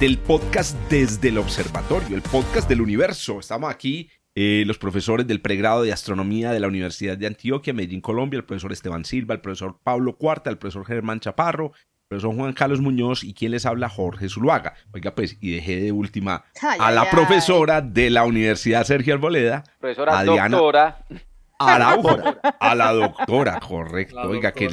del podcast desde el observatorio, el podcast del universo. Estamos aquí eh, los profesores del pregrado de astronomía de la Universidad de Antioquia, Medellín, Colombia, el profesor Esteban Silva, el profesor Pablo Cuarta, el profesor Germán Chaparro, el profesor Juan Carlos Muñoz y quien les habla Jorge Zuluaga. Oiga, pues, y dejé de última a la profesora de la Universidad Sergio Arboleda, profesora doctora. Araujo, a la doctora, correcto. Oiga, que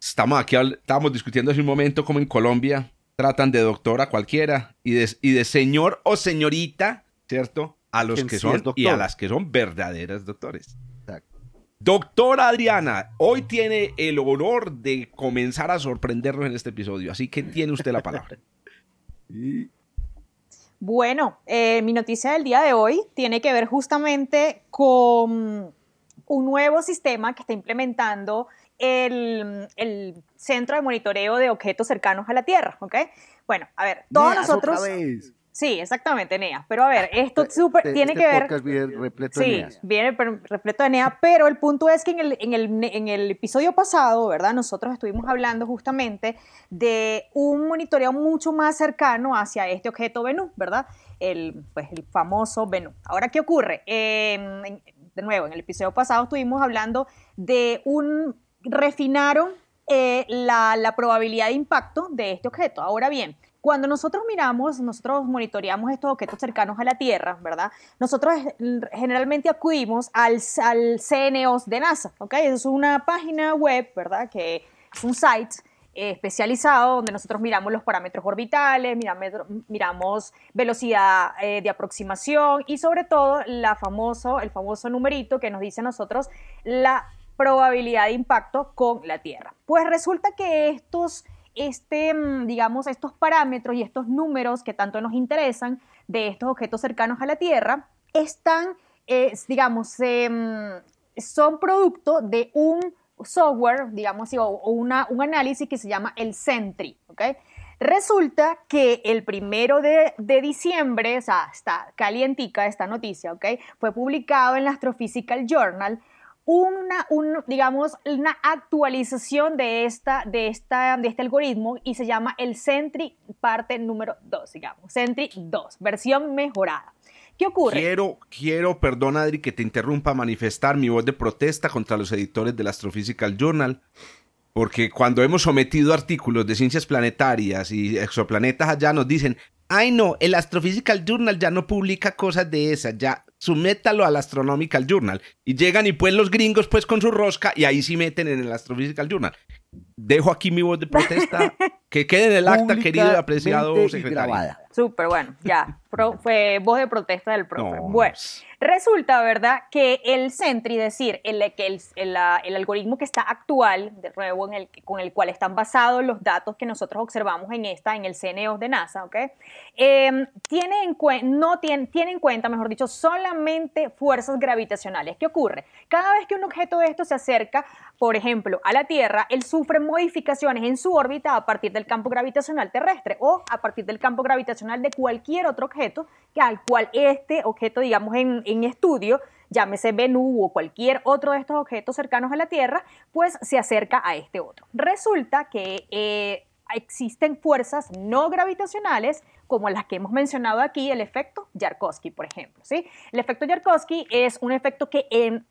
estamos aquí, estábamos discutiendo hace un momento como en Colombia tratan de doctora cualquiera y de, y de señor o señorita, ¿cierto? A los que son y a las que son verdaderas doctores. Doctora Adriana, hoy tiene el honor de comenzar a sorprendernos en este episodio, así que tiene usted la palabra. Bueno, eh, mi noticia del día de hoy tiene que ver justamente con un nuevo sistema que está implementando el, centro de monitoreo de objetos cercanos a la Tierra, ¿ok? Bueno, a ver, todos nosotros... Sí, exactamente, NEA. Pero a ver, esto este, super, este tiene que ver... Viene repleto de sí, viene repleto de NEA, pero el punto es que en el, en, el, en el episodio pasado, ¿verdad? Nosotros estuvimos hablando justamente de un monitoreo mucho más cercano hacia este objeto Venus, ¿verdad? El, pues, el famoso Venus. Ahora, ¿qué ocurre? de nuevo, en el episodio pasado estuvimos hablando de un refinaron eh, la, probabilidad de impacto de este objeto. Ahora bien, cuando nosotros miramos, nosotros monitoreamos estos objetos cercanos a la Tierra, ¿verdad? Nosotros generalmente acudimos al, al CNOS de NASA, ¿ok? Es una página web, ¿verdad? Que es un site eh, especializado donde nosotros miramos los parámetros orbitales, miramos, miramos velocidad eh, de aproximación y sobre todo la famoso, el famoso numerito que nos dice a nosotros la probabilidad de impacto con la Tierra. Pues resulta que estos, este, mm, digamos, estos parámetros y estos números que tanto nos interesan de estos objetos cercanos a la Tierra están, digamos, em, son producto de un software, digamos, o, una, un análisis que se llama el Sentry, ¿ok? Resulta que el primero de, de, diciembre, o sea, está calientica esta noticia, ¿ok? Fue publicado en la Astrophysical Journal una, un, digamos, una actualización de, esta, de, esta, de este algoritmo y se llama el Sentry parte número 2, digamos, Sentry 2, versión mejorada. ¿Qué ocurre? Quiero, quiero, perdón Adri, que te interrumpa, manifestar mi voz de protesta contra los editores del Astrophysical Journal, porque cuando hemos sometido artículos de ciencias planetarias y exoplanetas allá nos dicen, ay no, el Astrophysical Journal ya no publica cosas de esas, ya sumétalo al Astronomical Journal. Y llegan y pues los gringos pues con su rosca y ahí sí meten en el Astrophysical Journal. Dejo aquí mi voz de protesta, que quede en el acta, querido y apreciado secretario. Súper, bueno, ya, fue voz de protesta del profe. Bueno, resulta, ¿verdad?, que el Sentry, es decir, el, el, el, el, algoritmo que está actual, de nuevo, en el, con el cual están basados los datos que nosotros observamos en esta, en el CNEOS de NASA, ¿ok? Em, tiene en no tiene, tiene en cuenta, mejor dicho, solamente fuerzas gravitacionales. ¿Qué ocurre? Cada vez que un objeto de esto se acerca, por ejemplo, a la Tierra, él sufre modificaciones en su órbita a partir del campo gravitacional terrestre o a partir del campo gravitacional de cualquier otro objeto que al cual este objeto, digamos, en, en estudio, llámese Venus o cualquier otro de estos objetos cercanos a la Tierra, pues se acerca a este otro. Resulta que eh, existen fuerzas no gravitacionales como las que hemos mencionado aquí, el efecto Yarkovsky, por ejemplo. ¿sí? El efecto Yarkovsky es un efecto que, en,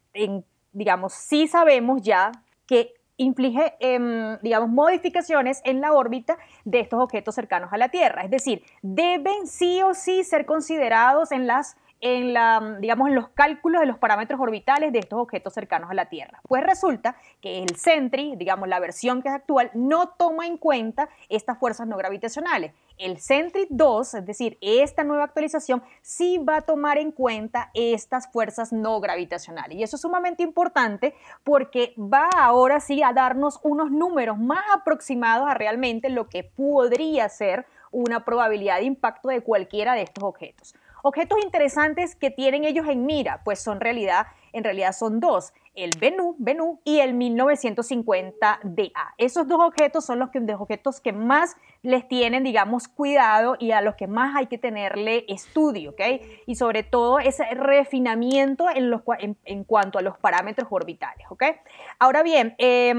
digamos, sí sabemos ya que inflige, em, digamos, modificaciones en la órbita de estos objetos cercanos a la Tierra. Es decir, deben sí o sí ser considerados en las en, los cálculos de los parámetros orbitales de estos objetos cercanos a la Tierra. Pues resulta que el Sentry, digamos la versión que es actual, no toma en cuenta estas fuerzas no gravitacionales. El Sentry 2, es decir, esta nueva actualización, sí va a tomar en cuenta estas fuerzas no gravitacionales. Y eso es sumamente importante porque va ahora sí a darnos unos números más aproximados a realmente lo que podría ser una probabilidad de impacto de cualquiera de estos objetos. Objetos interesantes que tienen ellos en mira, pues son realidad, en realidad son dos el Bennu, Bennu y el 1950DA. Esos dos objetos son los, que, los objetos que más les tienen, digamos, cuidado y a los que más hay que tenerle estudio, ¿ok? Y sobre todo ese refinamiento en, los, en, cuanto a los parámetros orbitales, ¿ok? Ahora bien, eh,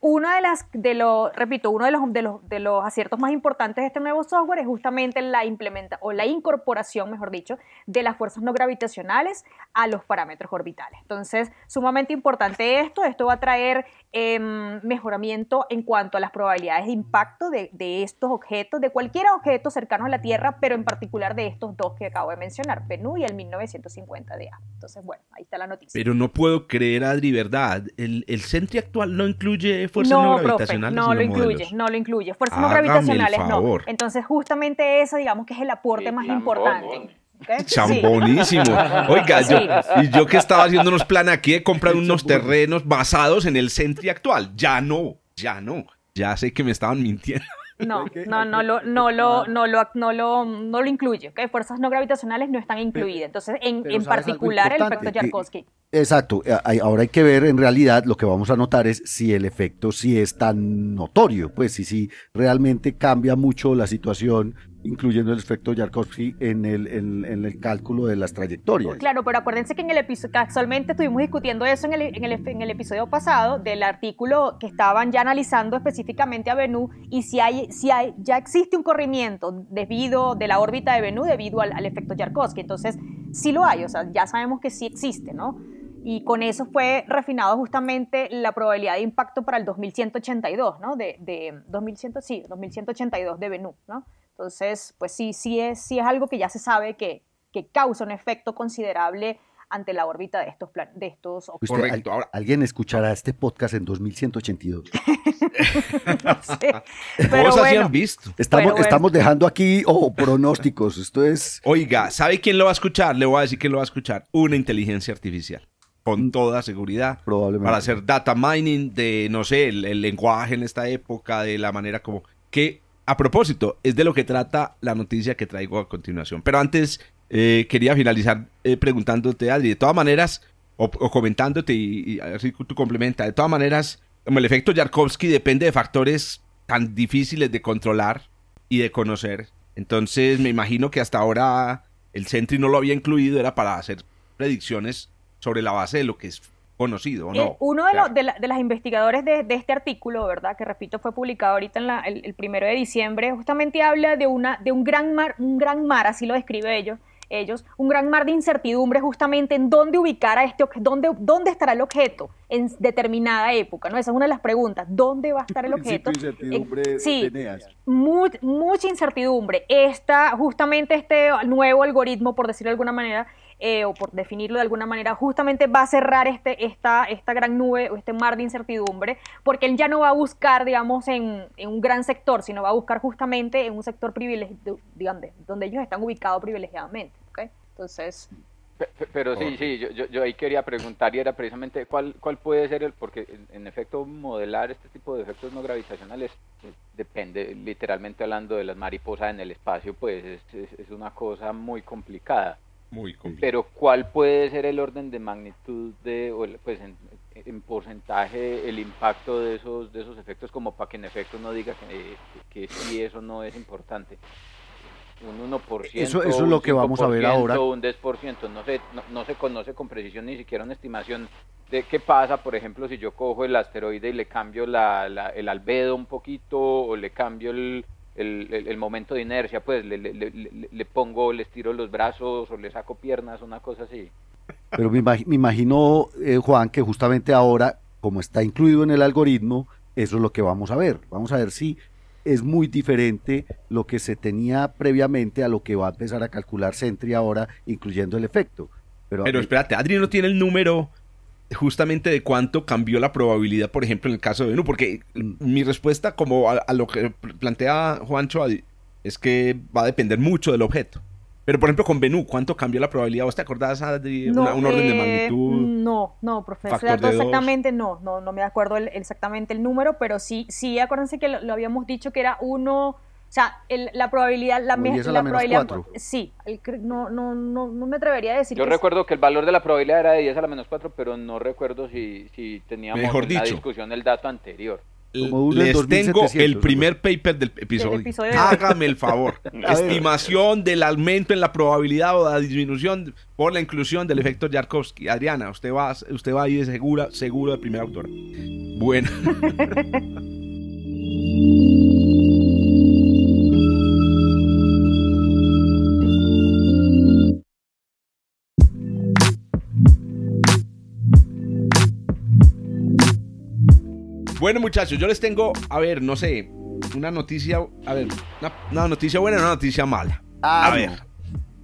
una de las, de los, repito, uno de los, de, los, de los aciertos más importantes de este nuevo software es justamente la implementa o la incorporación, mejor dicho, de las fuerzas no gravitacionales a los parámetros orbitales. Entonces, sumamente importante esto. Esto va a traer em, mejoramiento en cuanto a las probabilidades de impacto de, estos objetos, de cualquier objeto cercano a la Tierra, pero en particular de estos dos que acabo de mencionar, Bennu y el 1950DA. Entonces, bueno, ahí está la noticia. Pero no puedo creer, Adri, ¿verdad? ¿El, el CENTRI actual no incluye fuerzas no, gravitacionales? no lo incluye, no lo incluye. Fuerzas no gravitacionales no. Entonces, justamente eso, digamos que es el aporte más importante. Chambonísimo. Oiga, yo, y yo que estaba haciendo unos planes aquí de comprar unos terrenos basados en el Sentry actual. Ya no, ya no. Ya sé que me estaban mintiendo. No, no, no lo, no lo, no lo, no lo, no lo incluye. Fuerzas no gravitacionales no están incluidas. Entonces, en, en particular el efecto Yarkovsky. Exacto. Ahora hay que ver en realidad, lo que vamos a notar es si el efecto sí es tan notorio, pues si, si realmente cambia mucho la situación incluyendo el efecto Yarkovsky en el, en, el cálculo de las trayectorias. Claro, pero acuérdense que en el episodio, casualmente estuvimos discutiendo eso en el, en, el, en el, episodio pasado del artículo que estaban ya analizando específicamente a Bennu y si hay, si hay, ya existe un corrimiento debido de la órbita de Bennu debido al, al efecto Yarkovsky. Entonces, sí lo hay, o sea, ya sabemos que sí existe, ¿no? y con eso fue refinado justamente la probabilidad de impacto para el 2182, ¿no? De, de 2100, sí, 2182 de Bennu, ¿no? Entonces, pues sí, sí es, sí es algo que ya se sabe que, que causa un efecto considerable ante la órbita de estos plan de estos Correcto. Ahora, ¿Alguien escuchará este podcast en 2182? no sé. Pero bueno, han visto. Estamos, estamos dejando aquí oh, pronósticos. Esto es. Oiga, ¿sabe quién lo va a escuchar? Le voy a decir quién lo va a escuchar. Una inteligencia artificial. Con mm. toda seguridad. Probablemente. Para hacer data mining de, no sé, el, el lenguaje en esta época, de la manera como. que a propósito, es de lo que trata la noticia que traigo a continuación. Pero antes eh, quería finalizar eh, preguntándote, Adri, de todas maneras, o, comentándote y, así tú complementa, de todas maneras, el efecto Yarkovsky depende de factores tan difíciles de controlar y de conocer. Entonces me imagino que hasta ahora el Sentry no lo había incluido, era para hacer predicciones sobre la base de lo que es conocido, ¿o no? Eh, uno de, de, las investigadores de, este artículo, ¿verdad? Que repito, fue publicado ahorita en el, primero de diciembre, justamente habla de, una, de un gran mar, un gran mar, así lo describe ellos, ellos, un gran mar de incertidumbre justamente en dónde ubicar a este objeto, dónde, dónde estará el objeto en determinada época, ¿no? Esa es una de las preguntas, ¿dónde va a estar el objeto? Incertidumbre sí, mucha incertidumbre. Esta, justamente este nuevo algoritmo, por decirlo de alguna manera, eh, o por definirlo de alguna manera, justamente va a cerrar este, esta, esta gran nube o este mar de incertidumbre, porque él ya no va a buscar, digamos, en, un gran sector, sino va a buscar justamente en un sector privilegiado, digamos, donde ellos están ubicados privilegiadamente. ¿okay? Entonces... Pero sí, sí, yo, yo, ahí quería preguntar y era precisamente cuál, cuál puede ser el, porque en, efecto modelar este tipo de efectos no gravitacionales pues, depende, literalmente hablando de las mariposas en el espacio, pues es, es una cosa muy complicada. Muy Pero ¿cuál puede ser el orden de magnitud de, pues en, porcentaje, el impacto de esos, de esos efectos como para que en efecto no diga que, que, sí eso no es importante? Un 1%, eso, eso es lo que vamos a ver ahora. Un 10%, no se, no, se conoce con precisión ni siquiera una estimación de qué pasa, por ejemplo, si yo cojo el asteroide y le cambio la, el albedo un poquito o le cambio el, el, momento de inercia, pues le, le, le, pongo, le estiro los brazos o le saco piernas, una cosa así. Pero me, imagino, eh, Juan, que justamente ahora, como está incluido en el algoritmo, eso es lo que vamos a ver. Vamos a ver si es muy diferente lo que se tenía previamente a lo que va a empezar a calcular Sentry ahora, incluyendo el efecto. Pero, Pero espérate, Adri no tiene el número justamente de cuánto cambió la probabilidad, por ejemplo, en el caso de Venus, porque mi respuesta como a, lo que plantea Juancho es que va a depender mucho del objeto. Pero, por ejemplo, con Venú, ¿cuánto cambió la probabilidad? ¿Vos te acordás de un orden de eh, magnitud? No, no, profesor. Exactamente no, no, no me acuerdo exactamente el número, pero sí, sí, acuérdense que lo, habíamos dicho que era uno, O sea, el- la probabilidad, la, me- 10 a la probabilidad, cuatro. sí, el no, no, no, no me atrevería a decir Yo que recuerdo que el valor de la probabilidad era de 10 a la menos 4, pero no recuerdo si, si teníamos Mejor en la dicho. discusión el dato anterior. Como Les tengo 2700, el primer paper del episodio. Del episodio de- Hágame el favor. Estimación del aumento en la probabilidad o la disminución por la inclusión del efecto Yarkovsky. Adriana, usted va, usted va ahí de segura, seguro de primera autora. Bueno. Bueno, muchachos, yo les tengo, a ver, no sé, una noticia, a ver, una, una noticia buena y una noticia mala. Ah, a ver,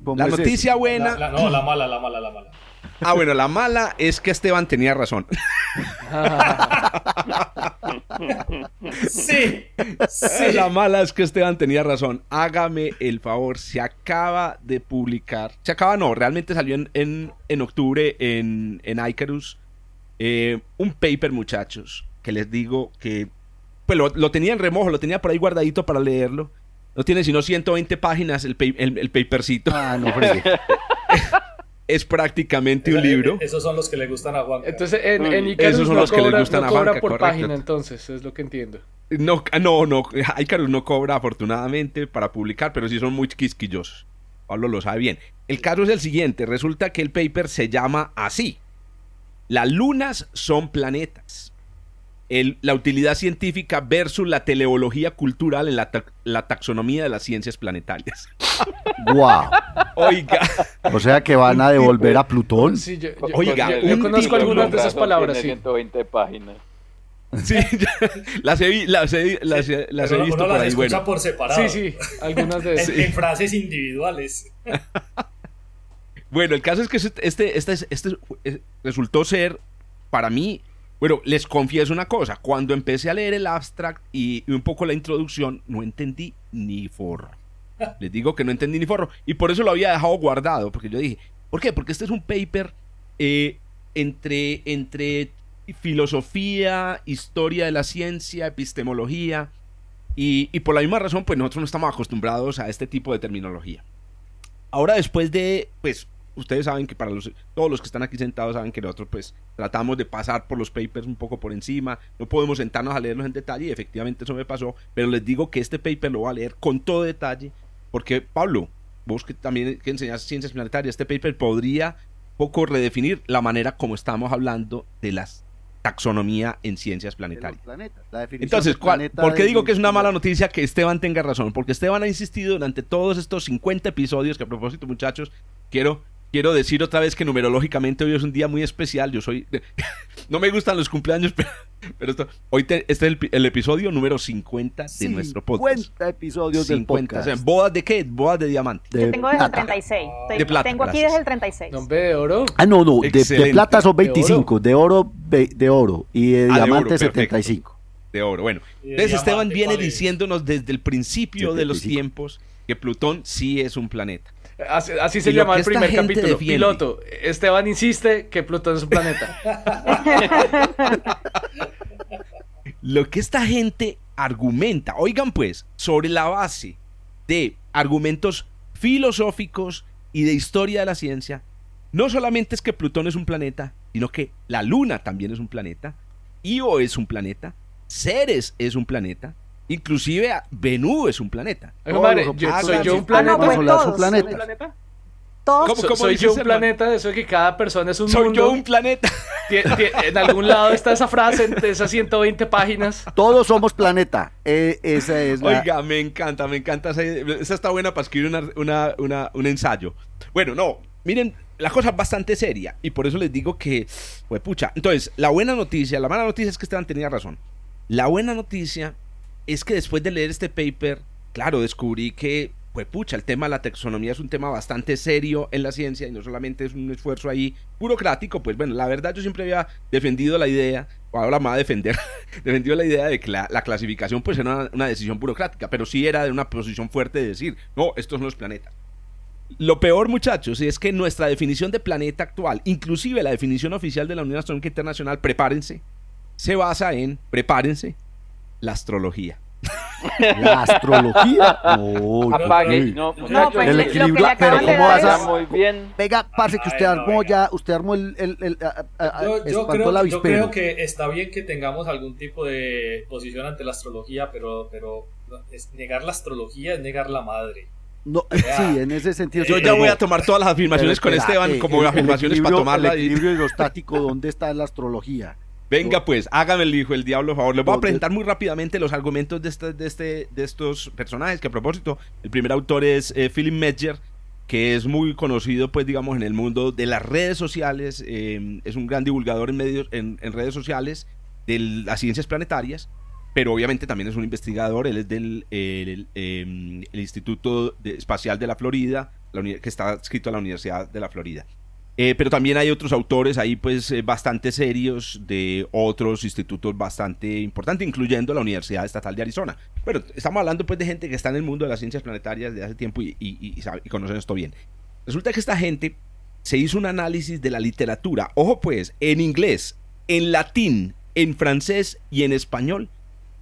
¿Cómo la es eso? noticia buena. La- la- no, la mala, la mala, la mala. Ah, bueno, la mala es que Esteban tenía razón. Sí, sí. La mala es que Esteban tenía razón. Hágame el favor, se acaba de publicar. Se acaba, no, realmente salió en, en, en octubre en, en Icarus. eh, un paper, muchachos, que les digo que. Pues lo, lo tenía en remojo, lo tenía por ahí guardadito para leerlo. No tiene sino 120 páginas el, el, el papercito. Ah, no. Es prácticamente un libro. Esos son los que le gustan a Juan. Entonces, en, en. Icarus Esos son no los que les cobra, gustan no a cobra Juanca, por correcto. página, entonces, es lo que entiendo. No, ah, no, no, Icarus no cobra afortunadamente para publicar, pero sí son muy quisquillosos. Pablo lo sabe bien. El caso es el siguiente, resulta que el paper se llama así. Las lunas son planetas. El- la utilidad científica versus la teleología cultural en la, ta- la taxonomía de las ciencias planetarias. Guau. Oiga, O sea que van a devolver a Plutón. Sí, yo, yo- Oiga, yo- conozco algunas de esas palabras, tiene sí. 120 páginas. sí, las he, las he- las he- las he visto uno por las ahí. escucha Bueno, por separado. Sí, sí, algunas de En, esas. en frases individuales. Bueno, el caso es que este, este, este, resultó ser, para mí, bueno, les confieso una cosa, cuando empecé a leer el abstract y, un poco la introducción, no entendí ni forro. Les digo que no entendí ni forro. Y por eso lo había dejado guardado, porque yo dije, ¿por qué? Porque este es un paper eh, entre, entre filosofía, historia de la ciencia, epistemología, y, y por la misma razón, pues nosotros no estamos acostumbrados a este tipo de terminología. Ahora después de, pues, ustedes saben que para los, todos los que están aquí sentados saben que nosotros pues tratamos de pasar por los papers un poco por encima, no podemos sentarnos a leerlos en detalle y efectivamente eso me pasó, pero les digo que este paper lo voy a leer con todo detalle, porque Pablo, vos que también que enseñas ciencias planetarias, este paper podría poco redefinir la manera como estamos hablando de la taxonomía en ciencias planetarias. Entonces, ¿cuál- ¿por qué digo que es una mala noticia que Esteban tenga razón? Porque Esteban ha insistido durante todos estos 50 episodios, que a propósito, muchachos, quiero, quiero decir otra vez que numerológicamente hoy es un día muy especial. Yo soy... no me gustan los cumpleaños, pero, pero esto, hoy te- este es el, el episodio número 50 de nuestro podcast. 50 episodios del 50, o sea, podcast. ¿bodas de qué? Bodas de diamante. De Yo tengo desde el plata. 36. Estoy- De plata, tengo aquí gracias. desde el 36. Nombre de oro. Ah, no, no, de, de plata son De oro. 25, de oro, de oro y de Ah, de oro, diamante perfecto. 75. de oro. Bueno, entonces Esteban diamante, viene diciéndonos desde el principio de los 75. tiempos que Plutón sí es un planeta. Así, así se llama el primer capítulo. defiende. Piloto. Esteban insiste que Plutón es un planeta. Lo que esta gente argumenta, oigan pues, sobre la base de argumentos filosóficos y de historia de la ciencia, no solamente es que Plutón es un planeta, sino que la Luna también es un planeta, Io es un planeta, Ceres es un planeta, inclusive Venus es un planeta. Todos madre, yo- soy yo un Ah, no, planeta. pues solar son todos. planetas. Todos ¿Cómo- So- cómo soy yo un planeta de eso de que cada persona es un Soy mundo. yo un planeta. En algún lado está esa frase de esas 120 páginas. Todos somos planeta. Eh, esa es la... Oiga, me encanta, me encanta. Esa, esa está buena para escribir una- una- una- un ensayo. Bueno, no, miren, la cosa es bastante seria y por eso les digo que, pues pucha. Entonces, la buena noticia, la mala noticia es que Esteban tenía razón. La buena noticia es que después de leer este paper, claro, descubrí que, pues pucha, el tema de la taxonomía es un tema bastante serio en la ciencia y no solamente es un esfuerzo ahí burocrático, pues bueno, la verdad yo siempre había defendido la idea, o ahora a defender, defendido la idea de que la, la clasificación pues era una, una decisión burocrática, pero sí era de una posición fuerte de decir, no, estos son los planetas. Lo peor, muchachos, es que nuestra definición de planeta actual, inclusive la definición oficial de la Unión Astronómica Internacional, prepárense, se basa en, prepárense, la astrología. La astrología. No, Apague. No, No, pues El lo equilibrio, pero ¿cómo vas a- muy bien. Venga, parce, que usted Ay, armó ya, usted armó el, el, el- a- a- a- Yo, creo, yo que está bien que tengamos algún tipo de posición ante la astrología, pero, pero es negar la astrología es negar la madre. No, sí, en ese sentido. Yo ya voy a tomar todas las afirmaciones con Esteban como el- el afirmaciones para tomarla. El y- equilibrio hidrostático, ¿dónde está la astrología? Venga pues, hágame el hijo, el diablo, por favor. Les voy a presentar muy rápidamente los argumentos de, este, de, este, de estos personajes, que a propósito, el primer autor es eh, Philip Medger, que es muy conocido, pues digamos, en el mundo de las redes sociales, eh, es un gran divulgador en, medios, en, en redes sociales de las ciencias planetarias, pero obviamente también es un investigador, él es del el, el Instituto Espacial de la Florida, la que está adscrito a la Universidad de la Florida. Eh, pero también hay otros autores ahí pues eh, bastante serios de otros institutos bastante importantes, incluyendo la Universidad Estatal de Arizona. Pero estamos hablando pues de gente que está en el mundo de las ciencias planetarias de hace tiempo y, y- y y conocen esto bien. Resulta que esta gente se hizo un análisis de la literatura, ojo pues, en inglés, en latín, en francés y en español,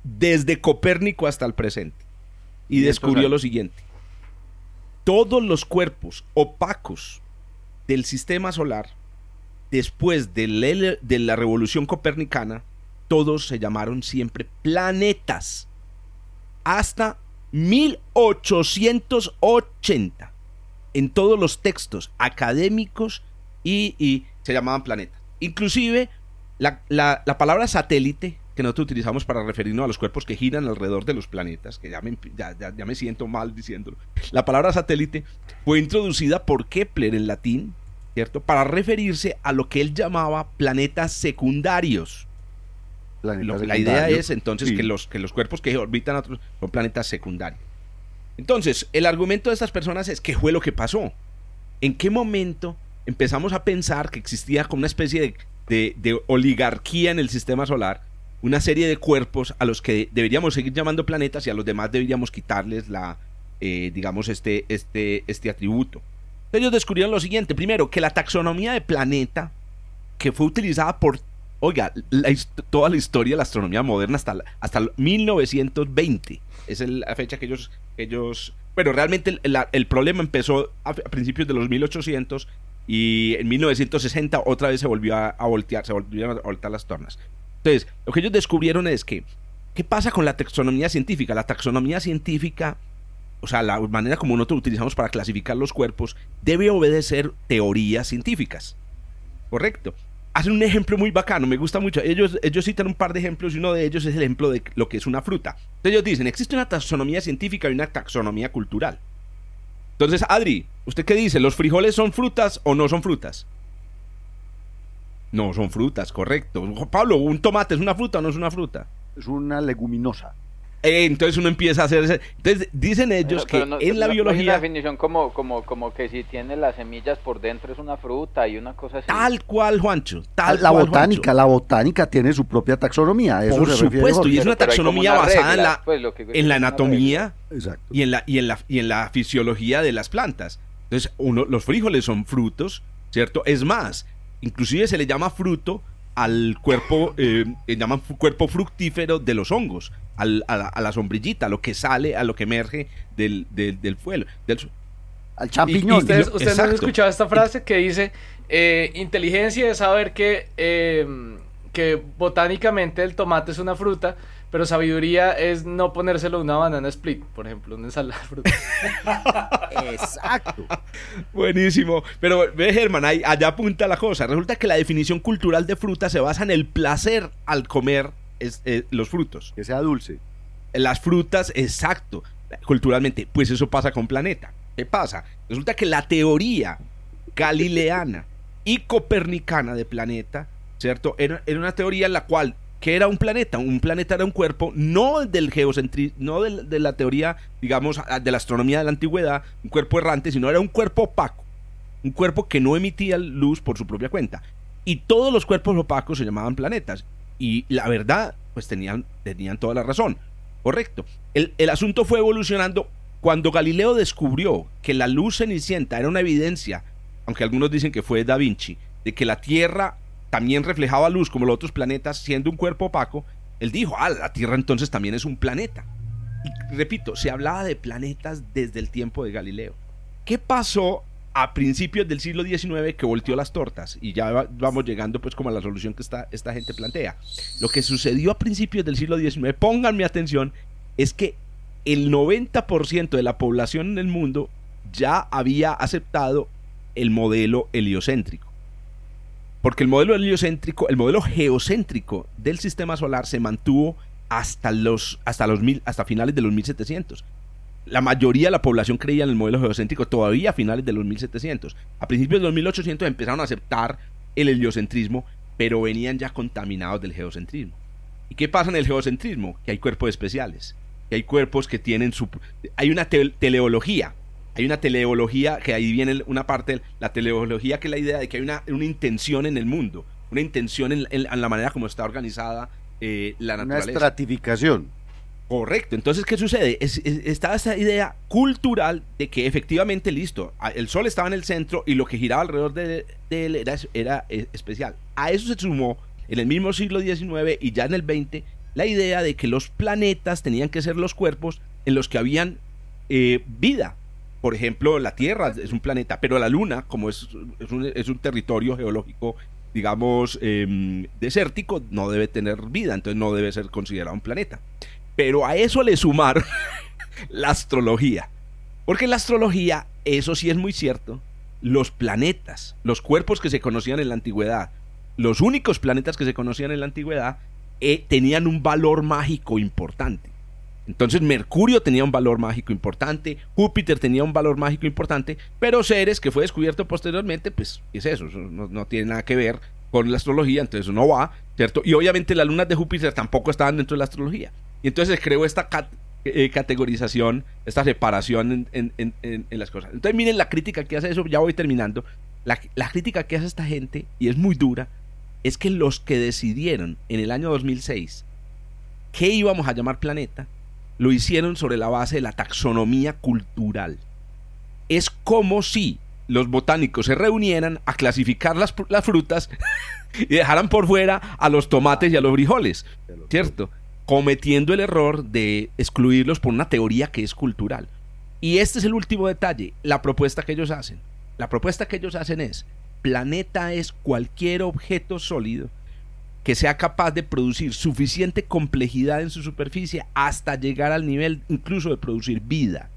desde Copérnico hasta el presente. Y 500 descubrió lo siguiente. Todos los cuerpos opacos del sistema solar, después de la, de la revolución copernicana, todos se llamaron siempre planetas. Hasta 1880. En todos los textos académicos y, se llamaban planetas. Inclusive la palabra satélite que nosotros utilizamos para referirnos a los cuerpos que giran alrededor de los planetas, que ya me, ya- ya- ya me siento mal diciéndolo. La palabra satélite fue introducida por Kepler en latín, ¿cierto? Para referirse a lo que él llamaba planetas secundarios. Planeta Lo que la idea es entonces Sí. que, los, que los cuerpos que orbitan a otros son planetas secundarios. Entonces, el argumento de estas personas es qué fue lo que pasó. ¿En qué momento empezamos a pensar que existía como una especie de, de- de oligarquía en el sistema solar? Una serie de cuerpos a los que deberíamos seguir llamando planetas y a los demás deberíamos quitarles la, eh, digamos, este, este, este atributo. Ellos descubrieron lo siguiente. Primero, que la taxonomía de planeta que fue utilizada por, oiga, la toda la historia de la astronomía moderna hasta, hasta el 1920. Esa es la fecha que ellos, ellos... Bueno, realmente el, la- el problema empezó a, a principios de los 1800 y en 1960 otra vez se volvió a, a voltear, se volvieron a voltear las tornas. Entonces, lo que ellos descubrieron es que, ¿qué pasa con la taxonomía científica? La taxonomía científica o sea, la manera como nosotros utilizamos para clasificar los cuerpos debe obedecer teorías científicas. Correcto. Hacen un ejemplo muy bacano, me gusta mucho. Ellos, ellos citan un par de ejemplos y uno de ellos es el ejemplo de lo que es una fruta. Entonces ellos dicen, existe una taxonomía científica y una taxonomía cultural. Entonces, Adri, ¿usted qué dice? ¿Los frijoles son frutas o no son frutas? No, son frutas, correcto. Pablo, ¿un tomate es una fruta o no es una fruta? Es una leguminosa. Eh, entonces uno empieza a hacer... ese- Entonces dicen ellos Pero que no- en la no- no hay una biología... definición como, como, como que si tiene las semillas por dentro es una fruta y una cosa así. Tal cual, Juancho. Tal la cual, botánica, Juancho. la botánica tiene su propia taxonomía. a Eso Por se refiere supuesto, y es una taxonomía basada en la, pues, lo que- en la anatomía y en la, y, en la, y, en la fisiología de las plantas. Entonces, uno, los frijoles son frutos, ¿cierto? Es más, inclusive se le llama fruto al cuerpo, eh, le llaman cuerpo fructífero de los hongos, al- a, la, a la sombrillita, a lo que sale, a lo que emerge del, del, del fuelo. Del, su- Al champiñón. Y- Ustedes, ustedes no han escuchado esta frase que dice, eh, inteligencia es saber que, eh, que botánicamente el tomate es una fruta, pero sabiduría es no ponérselo a una banana split, por ejemplo, una ensalada de fruta. Exacto. Buenísimo. Pero ve, Germán, ahí, allá apunta la cosa. Resulta que la definición cultural de fruta se basa en el placer al comer es- eh, los frutos. Que sea dulce. Las frutas, exacto, culturalmente. Pues eso pasa con planeta. ¿Qué pasa? Resulta que la teoría galileana y copernicana de planeta, ¿cierto? Era, era una teoría en la cual, ¿qué era un planeta? Un planeta era un cuerpo, no del geocentrismo, no del- de, la teoría, digamos, de la astronomía de la antigüedad, un cuerpo errante, sino era un cuerpo opaco, un cuerpo que no emitía luz por su propia cuenta. Y todos los cuerpos opacos se llamaban planetas. Y la verdad, pues tenían, tenían toda la razón. Correcto. El, el asunto fue evolucionando cuando Galileo descubrió que la luz cenicienta era una evidencia, aunque algunos dicen que fue Da Vinci, de que la Tierra también reflejaba luz como los otros planetas siendo un cuerpo opaco, él dijo, ah, la Tierra entonces también es un planeta. Y repito, se hablaba de planetas desde el tiempo de Galileo. ¿Qué pasó a principios del siglo XIX que volteó las tortas? Y ya va- vamos llegando pues como a la solución que esta, esta gente plantea. Lo que sucedió a principios del siglo XIX, pónganme atención, es que el 90% de la población en el mundo ya había aceptado el modelo heliocéntrico. Porque el modelo heliocéntrico, el modelo geocéntrico del sistema solar se mantuvo hasta los hasta los mil, hasta finales de los 1700. La mayoría de la población creía en el modelo geocéntrico todavía a finales de los 1700. A principios de los 1800 empezaron a aceptar el heliocentrismo, pero venían ya contaminados del geocentrismo. ¿Y qué pasa en el geocentrismo? Que hay cuerpos especiales, que hay cuerpos que tienen su... Hay una te- teleología, hay una teleología que ahí viene una parte, la teleología que es la idea de que hay una, una intención en el mundo, una intención en, en- en la manera como está organizada eh, la Una naturaleza. estratificación. Correcto. Entonces, ¿qué sucede? Es, es- estaba esa idea cultural de que efectivamente, listo, el Sol estaba en el centro y lo que giraba alrededor de, de él era, era, eh, especial. A eso se sumó en el mismo siglo XIX y ya en el XX la idea de que los planetas tenían que ser los cuerpos en los que habían eh, vida. Por ejemplo, la Tierra es un planeta, pero la Luna, como es, es, un, territorio geológico, digamos, em, desértico, no debe tener vida, entonces no debe ser considerado un planeta. Pero a eso le sumaron la astrología. Porque en la astrología, eso sí es muy cierto, los planetas, los cuerpos que se conocían en la antigüedad, los únicos planetas que se conocían en la antigüedad, eh, tenían un valor mágico importante. Entonces Mercurio tenía un valor mágico importante, Júpiter tenía un valor mágico importante, pero Ceres, que fue descubierto posteriormente, pues es eso, no, no tiene nada que ver con la astrología, entonces no va, ¿cierto? Y obviamente las lunas de Júpiter tampoco estaban dentro de la astrología. Y entonces se creó esta cat- eh, categorización, esta separación en las cosas. Entonces miren la crítica que hace eso, ya voy terminando. La, la crítica que hace esta gente, y es muy dura, es que los que decidieron en el año 2006 qué íbamos a llamar planeta, lo hicieron sobre la base de la taxonomía cultural. Es como si los botánicos se reunieran a clasificar las, las frutas y dejaran por fuera a los tomates y a los frijoles, ¿cierto? Cometiendo el error de excluirlos por una teoría que es cultural. Y este es el último detalle, la propuesta que ellos hacen. La propuesta que ellos hacen es, planeta es cualquier objeto sólido que sea capaz de producir suficiente complejidad en su superficie hasta llegar al nivel incluso de producir vida.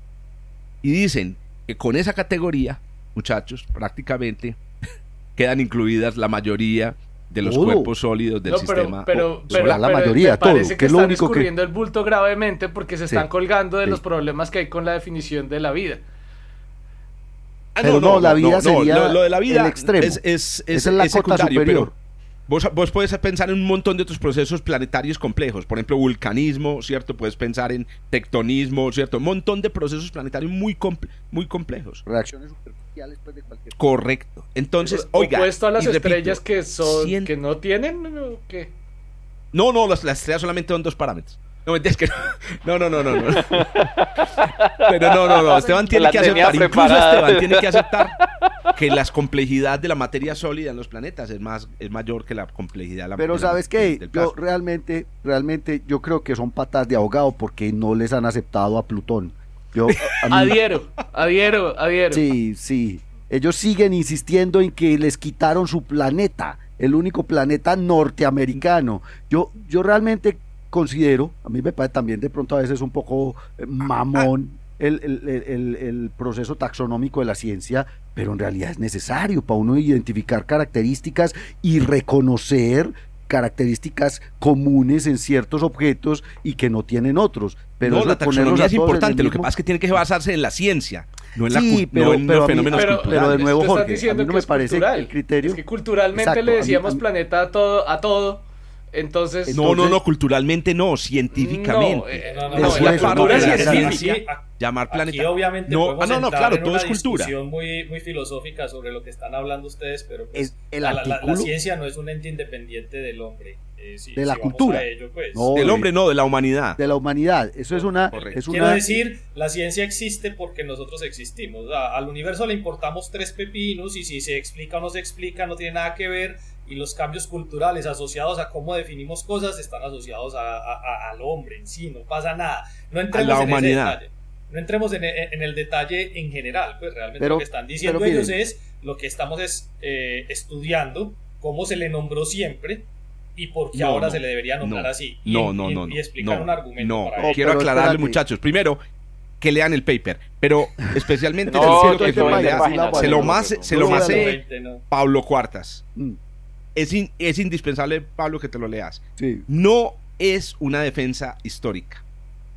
Y dicen que con esa categoría, muchachos, prácticamente quedan incluidas la mayoría de los Todo. cuerpos sólidos del No, pero, sistema pero, solar. pero, la mayoría, me parece todo, que que es lo están único que- escurriendo el bulto gravemente porque se Sí, están colgando de sí. los problemas que hay con la definición de la vida. Ah, Pero no, la vida sería lo, lo de la vida el extremo. es, es, es- es la cota superior. Vos, vos puedes pensar en un montón de otros procesos planetarios complejos, por ejemplo, vulcanismo, ¿cierto? Puedes pensar en tectonismo, ¿cierto? Un montón de procesos planetarios muy, comple- muy complejos. Reacciones superficiales pues, de cualquier Correcto. Entonces, oiga. Opuesto a las repito, estrellas que son cien- que no tienen ¿no? ¿qué? No, no, las, las estrellas solamente son dos parámetros. No, mentiras que no. No, no, no, no. no. Pero no, no, no. Esteban tiene La que aceptar, incluso. Esteban tiene que aceptar que la complejidad de la materia sólida en los planetas es más es mayor que la complejidad de la Pero de sabes qué, yo realmente, realmente, yo creo que son patas de ahogado porque no les han aceptado a Plutón. Yo, a mí- Adhiero, adhiero, adhiero. Sí, sí. Ellos siguen insistiendo en que les quitaron su planeta, el único planeta norteamericano. Yo, yo realmente considero, a mí me parece también de pronto a veces un poco eh, mamón el, el- el- proceso taxonómico de la ciencia, pero en realidad es necesario para uno identificar características y reconocer características comunes en ciertos objetos y que no tienen otros. Pero no, la taxonomía a es importante. Lo que pasa es que tiene que basarse en la ciencia, no en, la Sí, cul- pero- no en pero los fenómenos pero, culturales. pero de nuevo, Jorge, a diciendo mí no me parece cultural. el criterio- Es que culturalmente Exacto, a le mí- decíamos a mí- planeta a todo, a todo. Entonces, no, no, Entonces- no, culturalmente no, cientificamente. No, eh, No, no, no, cultura no, Aquí- llamar Aquí planeta. obviamente No, ah, no, no, claro, todo una es cultura. discusión muy, muy filosófica sobre lo que están hablando ustedes, pero pues, Es el la, la- la ciencia no es un ente independiente del hombre. Eh, si- De la si cultura. ello, pues. No, Del de- hombre, no, de la humanidad. de la humanidad. Eso es una, Correcto. es Quiero una decir, la ciencia existe porque nosotros existimos. O sea, al universo le importamos tres pepinos y si se explica o no se explica no tiene nada que ver. Y los cambios culturales asociados a cómo definimos cosas están asociados a- a- a- al hombre en sí. No pasa nada. No entremos la en ese detalle. No entremos en, en el detalle en general. Pues realmente Pero- lo que están diciendo pero ellos es lo que estamos es, eh, estudiando, cómo se le nombró siempre y por qué No, ahora no, se le debería nombrar no, así. Y, No, y- no, y- no, y no. explicar no, un argumento no. para No, ello. Quiero pero aclararle, muchachos. Primero, que lean el paper. Pero especialmente No, que páginas, lea- páginas, se lo más, se lo más eh. Pablo Cuartas. Mm, Es, in- es indispensable, Pablo, que te lo leas. sí. No es una defensa histórica.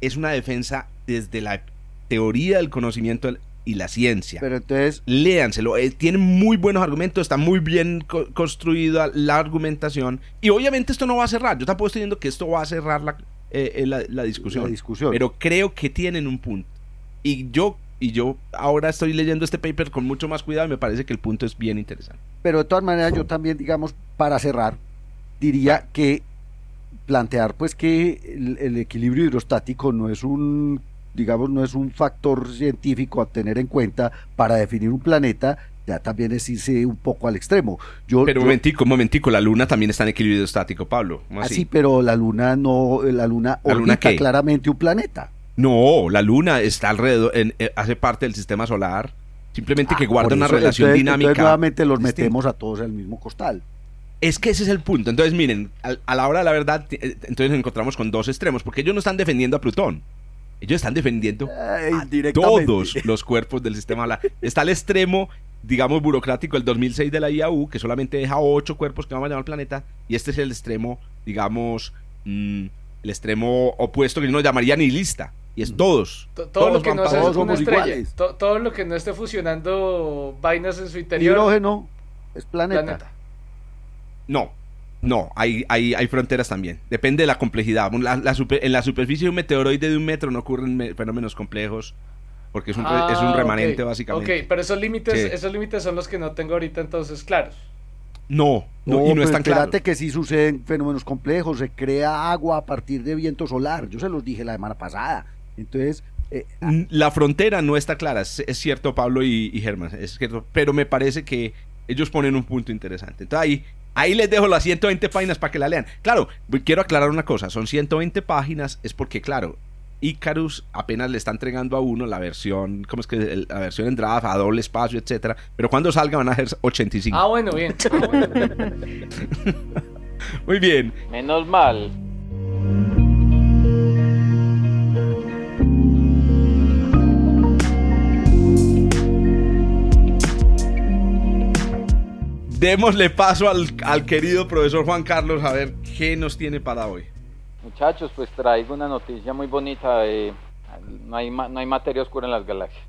Es una defensa desde la teoría del conocimiento y la ciencia. Pero entonces, Léanselo, eh, tiene muy buenos argumentos, está muy bien co- construida la argumentación y obviamente esto no va a cerrar, yo tampoco estoy diciendo que esto va a cerrar la, eh, eh, la, la discusión, la discusión. pero creo que tienen un punto y yo, y yo ahora estoy leyendo este paper con mucho más cuidado y me parece que el punto es bien interesante. Pero de todas maneras, yo también, digamos, para cerrar, diría que plantear pues que el, el equilibrio hidrostático no es un digamos no es un factor científico a tener en cuenta para definir un planeta ya también es irse un poco al extremo yo Pero un momentico, un momentico, la luna también está en equilibrio estático, Pablo. ¿cómo así así? pero la luna no la luna ¿La luna orbita qué? claramente un planeta No, la luna está alrededor, en- eh, hace parte del sistema solar, simplemente que Ah, guarda una eso, relación entonces- dinámica. entonces nuevamente los metemos a todos en el mismo costal Es que ese es el punto. Entonces, miren, al- a, la hora de la verdad, eh, entonces nos encontramos con dos extremos, porque ellos no están defendiendo a Plutón. Ellos están defendiendo Eh, a todos los cuerpos del sistema solar. Está el extremo, digamos, burocrático del 2006 de la IAU, que solamente deja ocho cuerpos que van a llamar planeta, y este es el extremo, digamos, mm, el extremo opuesto que yo no llamaría nihilista, y es todos. To- Todo lo que no todos una somos estrella. iguales. To- todo lo que no esté fusionando vainas en su interior. hidrógeno es planeta, planeta. No, no, hay, hay, hay fronteras también. Depende de la complejidad. La- la super- en la superficie de un meteoroide de un metro no ocurren me- fenómenos complejos, porque es un, re- es un Ah, remanente básicamente. Ok, pero esos límites, Sí. esos límites son los que no tengo ahorita entonces claros. No, no, No, y no pero es tan claro. espérate que sí suceden fenómenos complejos, se crea agua a partir de viento solar, yo se los dije la semana pasada. Entonces, eh, Mm, La frontera no está clara, es, es cierto Pablo y, y Germán, es cierto, pero me parece que ellos ponen un punto interesante. Entonces ahí, ahí les dejo las 120 páginas para que la lean. Claro, quiero aclarar una cosa, son 120 páginas, es porque claro, Icarus apenas le está entregando a uno la versión, ¿cómo es que? La versión en draft, a doble espacio, etcétera, pero cuando salga van a ser 85. Ah, bueno, bien. Ah, bueno. Muy bien, Menos mal. Démosle paso al, al querido profesor Juan Carlos a ver qué nos tiene para hoy. Muchachos, pues traigo una noticia muy bonita de... No hay, no hay materia oscura en las galaxias.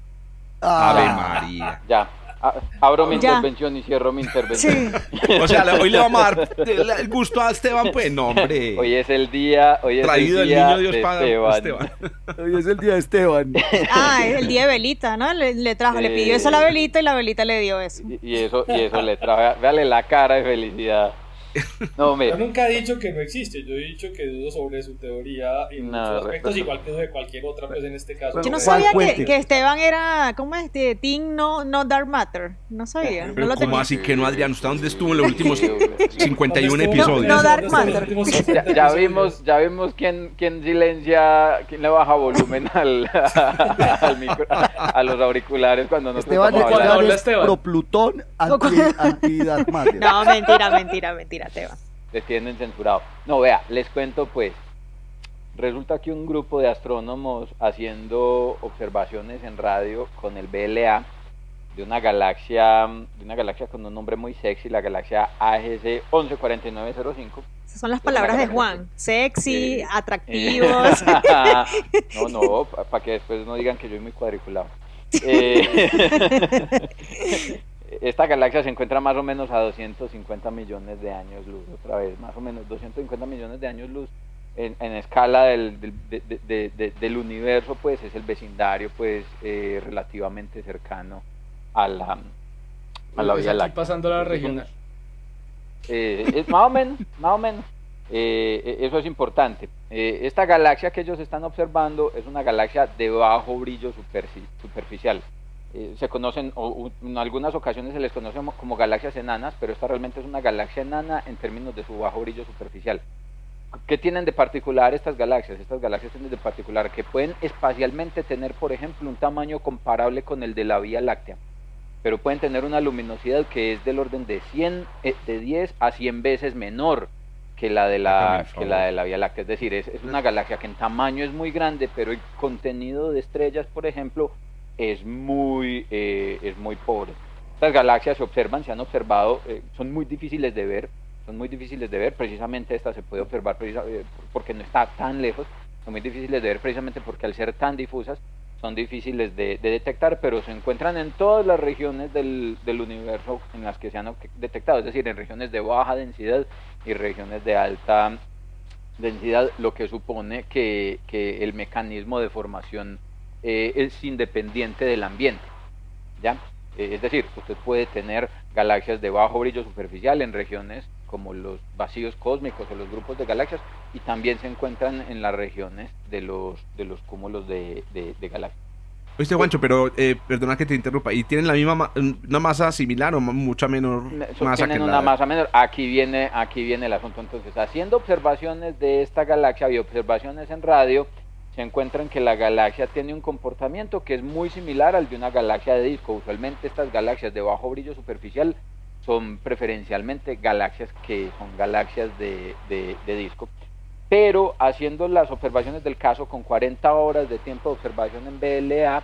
Ave ah, María. Ya. A- abro mi Ya. intervención y cierro mi intervención. Sí. O sea, le- hoy le vamos a dar el gusto a Esteban, pues no, hombre. Hoy es el día, hoy es Traído el niño Dios de para Esteban. Esteban. hoy es el día de Esteban. Ah, es el día de velita, ¿no? Le, le trajo, le pidió eso a la velita y la velita le dio eso. Y, y eso, y eso le trae, véale la cara de felicidad. No, me, Yo nunca he dicho que no existe, yo he dicho que dudo sobre su teoría en No, muchos aspectos, igual que dudo de cualquier otra, pues en este caso. Bueno, Yo no Juan, sabía que, que Esteban era, ¿cómo es? De Team no, no Dark Matter. No sabía. No Pero lo ¿cómo tenía. así que no, Adrián? ¿Usted dónde estuvo en los últimos Sí, hombre. 51 ¿Dónde estuvo? episodios? No, Dark ¿Dónde estuvo en los Matter. ya, 50 ya episodios? vimos, ya vimos quién, quién silencia, quién le baja volumen al, al micro- a los auriculares cuando nosotros Esteban, estamos hablando. habla es Esteban. pro Plutón anti, anti Dark Matter. No, mentira, mentira, mentira, Tienen censurado. No, vea, les cuento pues. Resulta que un grupo de astrónomos haciendo observaciones en radio con el BLA de una galaxia, de una galaxia con un nombre muy sexy, la galaxia AGC 114905. Esas son las palabras de Juan. Sexy, Eh, atractivos. no, no, para que después no digan que yo soy muy cuadriculado. Eh, esta galaxia se encuentra más o menos a 250 millones de años luz, otra vez, más o menos 250 millones de años luz en, en escala del, del, de- de- de- de- del universo, pues es el vecindario pues eh, relativamente cercano a la, a la Es Vía Láctea. pasando la regional. eh, es más o menos, más o menos. Eh, eso es importante. Eh, esta galaxia que ellos están observando es una galaxia de bajo brillo superficial. Eh, se conocen, o en algunas ocasiones se les conoce como galaxias enanas, pero esta realmente es una galaxia enana en términos de su bajo brillo superficial. ¿Qué tienen de particular estas galaxias? Estas galaxias tienen de particular que pueden espacialmente tener, por ejemplo, un tamaño comparable con el de la Vía Láctea, pero pueden tener una luminosidad que es del orden de 100, de 10 a 100 veces menor que la de la, que la, de la Vía Láctea. Es decir, es, es, una galaxia que en tamaño es muy grande, pero el contenido de estrellas, por ejemplo, es muy, eh, es muy pobre. Estas galaxias se observan, se han observado, eh, son muy difíciles de ver, son muy difíciles de ver, precisamente esta se puede observar eh, porque no está tan lejos, son muy difíciles de ver precisamente porque al ser tan difusas son difíciles de, detectar, pero se encuentran en todas las regiones del, universo en las que se han detectado, es decir, en regiones de baja densidad y regiones de alta densidad, lo que supone que el mecanismo de formación eh, es independiente del ambiente. ¿ya? Eh, es decir, usted puede tener galaxias de bajo brillo superficial en regiones como los vacíos cósmicos o los grupos de galaxias y también se encuentran en las regiones de los, de los cúmulos de, de, galaxias. Oíste, Juancho, pero eh, perdona que te interrumpa. ¿Y tienen la misma una masa similar o mucha menor masa tienen una masa menor. Aquí viene, aquí viene el asunto. Entonces, haciendo observaciones de esta galaxia y observaciones en radio, se encuentran que la galaxia tiene un comportamiento que es muy similar al de una galaxia de disco. Usualmente estas galaxias de bajo brillo superficial son preferencialmente galaxias que son galaxias de, disco. Pero haciendo las observaciones del caso con 40 horas de tiempo de observación en BLA,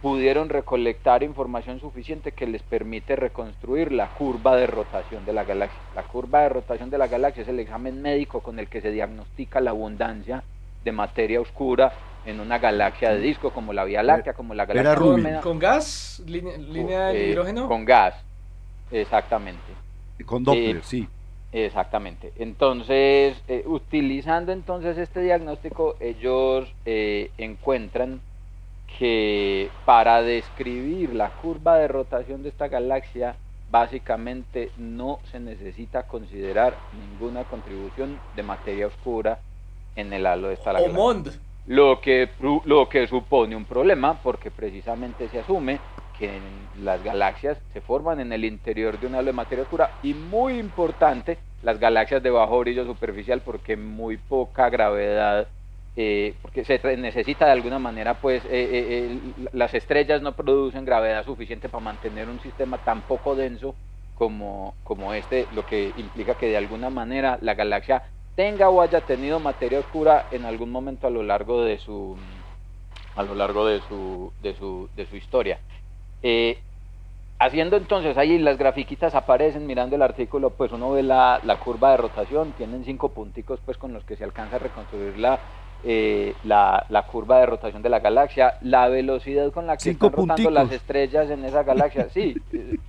pudieron recolectar información suficiente que les permite reconstruir la curva de rotación de la galaxia. La curva de rotación de la galaxia es el examen médico con el que se diagnostica la abundancia de materia oscura en una galaxia de disco como la Vía Láctea, como la galaxia ¿Con gas? ¿Línea, de eh, hidrógeno? Con gas, exactamente. Con Doppler, eh, sí. Exactamente. Entonces, eh, utilizando entonces este diagnóstico, ellos encuentran que para describir la curva de rotación de esta galaxia, básicamente no se necesita considerar ninguna contribución de materia oscura en el halo de esta galaxia. Lo que, lo que supone un problema porque precisamente se asume que las galaxias se forman en el interior de un halo de materia oscura y muy importante las galaxias de bajo brillo superficial porque muy poca gravedad eh, porque se necesita de alguna manera pues eh, eh, las estrellas no producen gravedad suficiente para mantener un sistema tan poco denso como, como este lo que implica que de alguna manera la galaxia tenga o haya tenido materia oscura en algún momento a lo largo de su a lo largo de su de su, de su historia. Eh, haciendo entonces ahí las grafiquitas aparecen mirando el artículo pues uno ve la, la, curva de rotación tienen cinco punticos pues con los que se alcanza a reconstruir la eh, la, la, curva de rotación de la galaxia, la velocidad con la que están rotando las estrellas en esa galaxia, sí,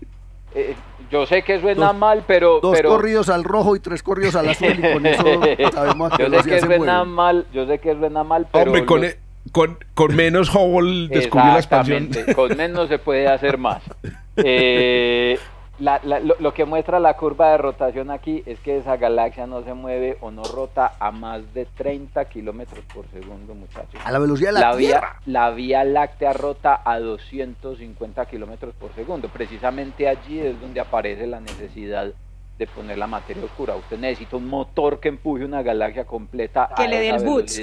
eh, yo sé que suena mal, pero... Dos corridos al rojo y tres corridos al azul y con eso sabemos que Yo sé que suena mal, yo sé que suena mal, pero... Hombre, con, e- con, con, menos Hubble descubrió la expansión. con menos se puede hacer más. Eh, la, lo, que muestra la curva de rotación aquí es que esa galaxia no se mueve o no rota a más de 30 kilómetros por segundo, muchachos. A la velocidad de la, la Vía, la Vía Láctea rota a 250 kilómetros por segundo. Precisamente allí es donde aparece la necesidad de poner la materia oscura. Usted necesita un motor que empuje una galaxia completa que a le dé el boost,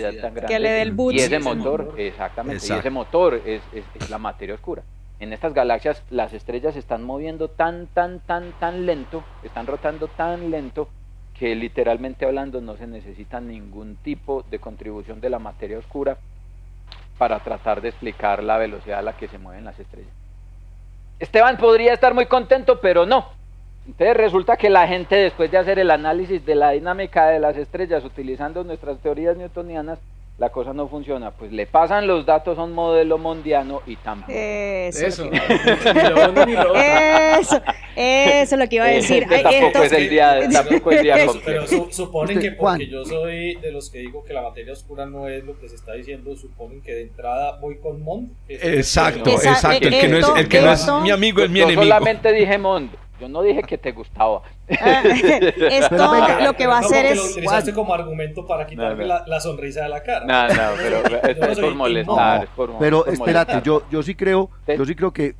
que le dé el boost. Y ese motor, exactamente, y ese motor es, es la materia oscura en estas galaxias las estrellas se están moviendo tan, tan, tan, tan lento, están rotando tan lento que literalmente hablando no se necesita ningún tipo de contribución de la materia oscura para tratar de explicar la velocidad a la que se mueven las estrellas. Esteban podría estar muy contento, pero no. Entonces resulta que la gente después de hacer el análisis de la dinámica de las estrellas utilizando nuestras teorías newtonianas, la cosa no funciona, pues le pasan los datos a un modelo mondiano y tampoco. Eso. Eso. eso, eso es lo que iba a decir. tampoco, es el día, tampoco el día Pero suponen que porque yo soy de los que digo que la materia oscura no es lo que se está diciendo, suponen que de entrada voy con Mond. Exacto, exacto. El que no es, el que no es mi amigo es mi enemigo. Yo solamente dije Mond. Yo no dije que te gustaba. Ah, esto venga, lo que va a hacer porque lo es... utilizaste como argumento para quitarme No, no. La, la sonrisa de la cara. No, no, pero es, no es por molestar. No, es por- pero por espérate, molestar. yo, yo sí creo, yo sí creo que,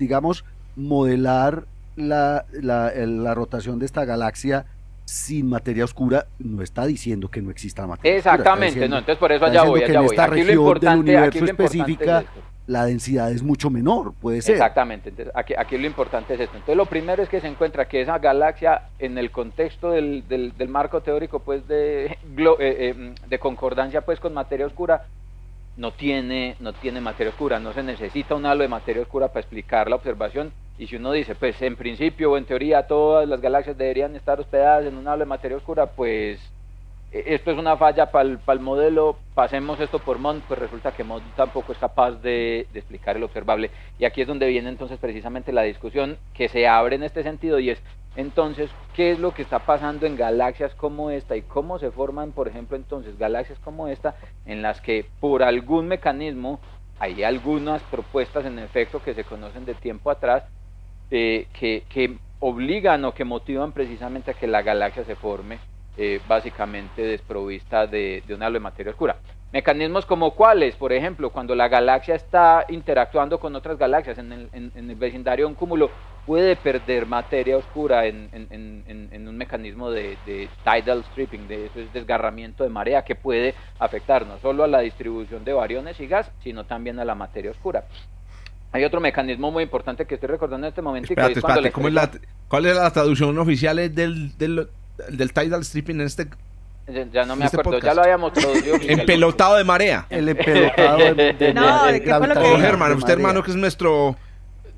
digamos, modelar la, la, la rotación de esta galaxia sin materia oscura no está diciendo que no exista materia oscura. Exactamente, diciendo- no, entonces por eso allá voy, allá en voy. esta Aquí lo región del importante, aquí universo lo importante específica es. La densidad es mucho menor, puede ser. Exactamente, entonces aquí, aquí lo importante es esto. Entonces lo primero es que se encuentra que esa galaxia en el contexto del, del, del marco teórico pues de, eh, eh, de concordancia pues con materia oscura no tiene, no tiene materia oscura, no se necesita un halo de materia oscura para explicar la observación y si uno dice pues en principio o en teoría todas las galaxias deberían estar hospedadas en un halo de materia oscura pues esto es una falla para el modelo, pasemos esto por Mond, pues resulta que Mond tampoco es capaz de, de explicar el observable. Y aquí es donde viene entonces precisamente la discusión que se abre en este sentido y es entonces, ¿qué es lo que está pasando en galaxias como esta y cómo se forman, por ejemplo, entonces galaxias como esta en las que por algún mecanismo hay algunas propuestas en efecto que se conocen de tiempo atrás eh, que, que obligan o que motivan precisamente a que la galaxia se forme eh, básicamente desprovista de, de un halo de materia oscura. Mecanismos como cuáles, por ejemplo, cuando la galaxia está interactuando con otras galaxias en el, en- en el vecindario de un cúmulo, puede perder materia oscura en, en- en- en- en un mecanismo de, de tidal stripping, de eso es desgarramiento de marea, que puede afectar no solo a la distribución de variones y gas, sino también a la materia oscura. Hay otro mecanismo muy importante que estoy recordando en este momento. y que Espérate, es espérate, ¿cómo es la, ¿cuál es la traducción oficial del, del, del tidal stripping en este Ya, ya no me este acuerdo, ya lo habíamos traducido. oficialmente. empelotado de marea? El empelotado de, de- No, de ¿de qué fue lo que gravitación Don dijo? Germán, de usted hermano que es nuestro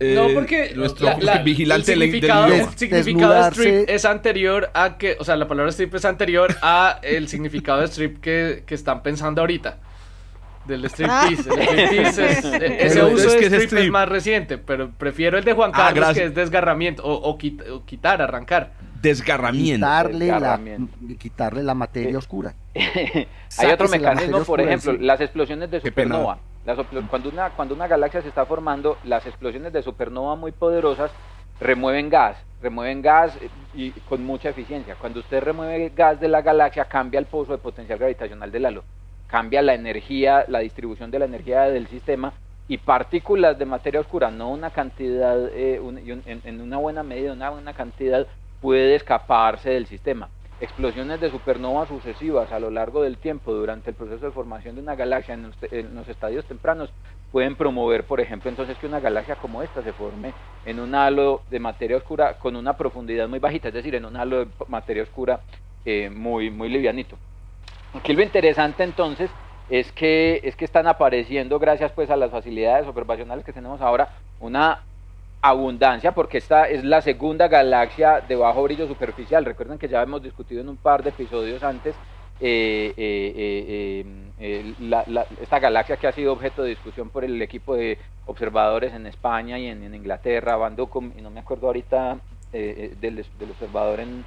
eh, no, porque nuestro la- la- vigilante el del- del el significado de strip es anterior a que, o sea, la palabra strip es anterior a el significado de strip que, que están pensando ahorita. Del striptease. El striptease es, e- ese uso es de que es strip, es strip. más reciente, pero prefiero el de Juan Ah, Carlos que es desgarramiento o, o quit- o quitar, arrancar. Desgarramiento. quitarle la, Desgarramiento. quitarle la materia Eh, oscura. Hay otro mecanismo, por oscura ejemplo, las explosiones de supernova. Las cuando, una, cuando una galaxia se está formando, las explosiones de supernova muy poderosas remueven gas, remueven gas eh, y con mucha eficiencia. Cuando usted remueve gas de la galaxia, cambia el pozo de potencial gravitacional del halo, cambia la energía, la distribución de la energía del sistema y partículas de materia oscura, no una cantidad, eh, un- y un- en, en una buena medida, una buena cantidad, puede escaparse del sistema. Explosiones de supernova sucesivas a lo largo del tiempo durante el proceso de formación de una galaxia en los, en los estadios tempranos pueden promover, por ejemplo, entonces que una galaxia como esta se forme en un halo de materia oscura con una profundidad muy bajita, es decir, en un halo de materia oscura eh, muy, muy livianito. Aquí lo interesante entonces es que, es que están apareciendo, gracias pues a las facilidades observacionales que tenemos ahora, una abundancia, porque esta es la segunda galaxia de bajo brillo superficial. Recuerden que ya hemos discutido en un par de episodios antes eh, eh, eh, eh, eh, esta galaxia que ha sido objeto de discusión por el equipo de observadores en España y en, Inglaterra, Van y no me acuerdo ahorita del, observador en,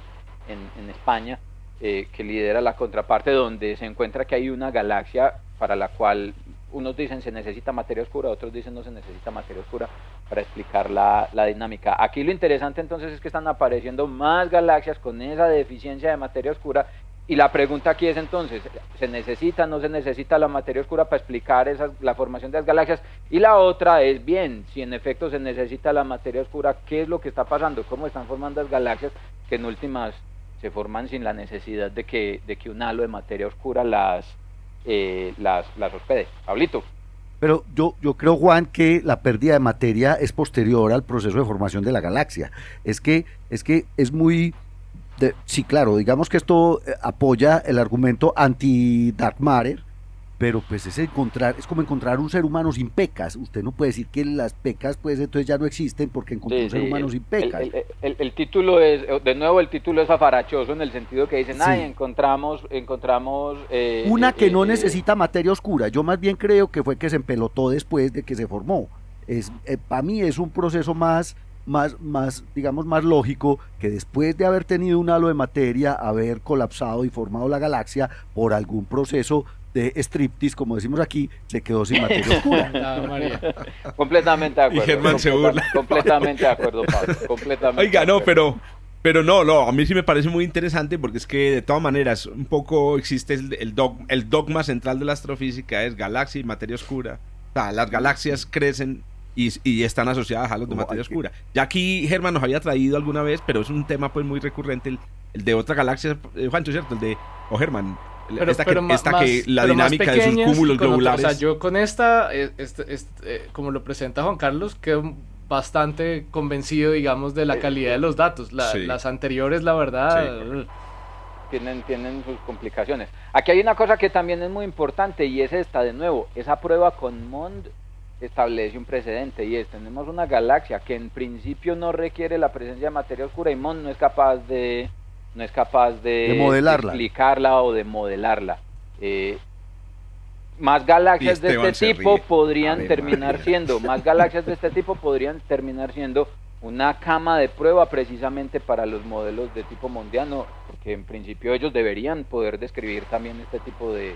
España, que lidera la contraparte, donde se encuentra que hay una galaxia para la cual unos dicen se necesita materia oscura, otros dicen no se necesita materia oscura para explicar la, dinámica. Aquí lo interesante entonces es que están apareciendo más galaxias con esa deficiencia de materia oscura y la pregunta aquí es entonces, ¿se necesita o no se necesita la materia oscura para explicar esas, la formación de las galaxias? Y la otra es, bien, si en efecto se necesita la materia oscura, ¿qué es lo que está pasando? ¿Cómo están formando las galaxias que en últimas se forman sin la necesidad de que, de que un halo de materia oscura las, eh, las, las hospede? Pablito. Pero yo, yo creo, Juan, que la pérdida de materia es posterior al proceso de formación de la galaxia. Es que es, que es muy... de- sí, claro, digamos que esto eh, apoya el argumento anti-dark matter, pero pues es encontrar, es como encontrar un ser humano sin pecas. Usted no puede decir que las pecas pues entonces ya no existen porque encontró Sí, un ser sí, humano el- sin pecas. El, el- el- el título es, eh, de nuevo, el título es afarachoso en el sentido que dicen, Sí. ay, encontramos, encontramos... eh, Una eh, que no eh, necesita materia oscura. Yo más bien creo que fue que se empelotó después de que se formó. Es, para mí es un proceso más, más, más, digamos, más lógico que después de haber tenido un halo de materia, haber colapsado y formado la galaxia por algún proceso de striptease, como decimos aquí, se quedó sin materia oscura. María. Completamente de acuerdo. Germán se burla. Completamente de acuerdo, Pablo. Completamente. Oiga, de no, acuerdo. pero, pero no, no, a mí sí me parece muy interesante porque es que de todas maneras un poco existe el, el, dog- el dogma central de la astrofísica es galaxia y materia oscura. O sea, las galaxias crecen y, y están asociadas a halos de No, materia oscura. Ya aquí Germán nos había traído alguna vez, pero es un tema pues muy recurrente el, el de otra galaxia, eh, Juancho, ¿cierto? El de, o Germán, Pero, esta, pero que, esta más- que la dinámica de sus cúmulos globulares. O sea, yo con esta, eh, este- este, eh, como lo presenta Juan Carlos, quedo bastante convencido, digamos, de la calidad de los datos. La- Sí. Las anteriores, la verdad, Sí, eh, tienen, tienen sus complicaciones. Aquí hay una cosa que también es muy importante y es esta, de nuevo, esa prueba con MOND establece un precedente y es, tenemos una galaxia que en principio no requiere la presencia de materia oscura y MOND no es capaz de, no es capaz de, De modelarla. explicarla o de modelarla. Eh, más galaxias de este tipo ríe. podrían terminar María. siendo, más galaxias de este tipo podrían terminar siendo una cama de prueba precisamente para los modelos de tipo mondiano, porque en principio ellos deberían poder describir también este tipo de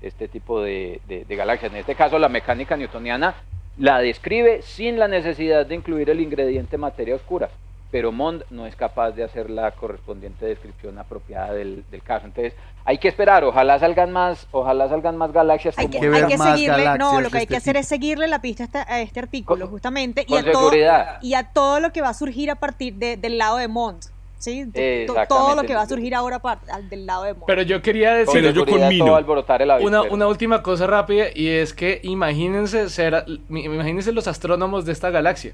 este tipo de, de- de galaxias. En este caso, la mecánica newtoniana la describe sin la necesidad de incluir el ingrediente materia oscura, pero Mond no es capaz de hacer la correspondiente descripción apropiada del, del caso. Entonces, hay que esperar, ojalá salgan más, ojalá salgan más galaxias Hay como que, hay que más seguirle, no, lo que hay que hacer tipo. es seguirle la pista a este, a este artículo, Con- justamente, y con a, todo, y a todo lo que va a surgir a partir de- del lado de Mont, ¿sí? Todo lo que va a surgir ahora del lado de Mont. Pero yo quería decir yo el una, una última cosa rápida y es que imagínense ser, imagínense los astrónomos de esta galaxia.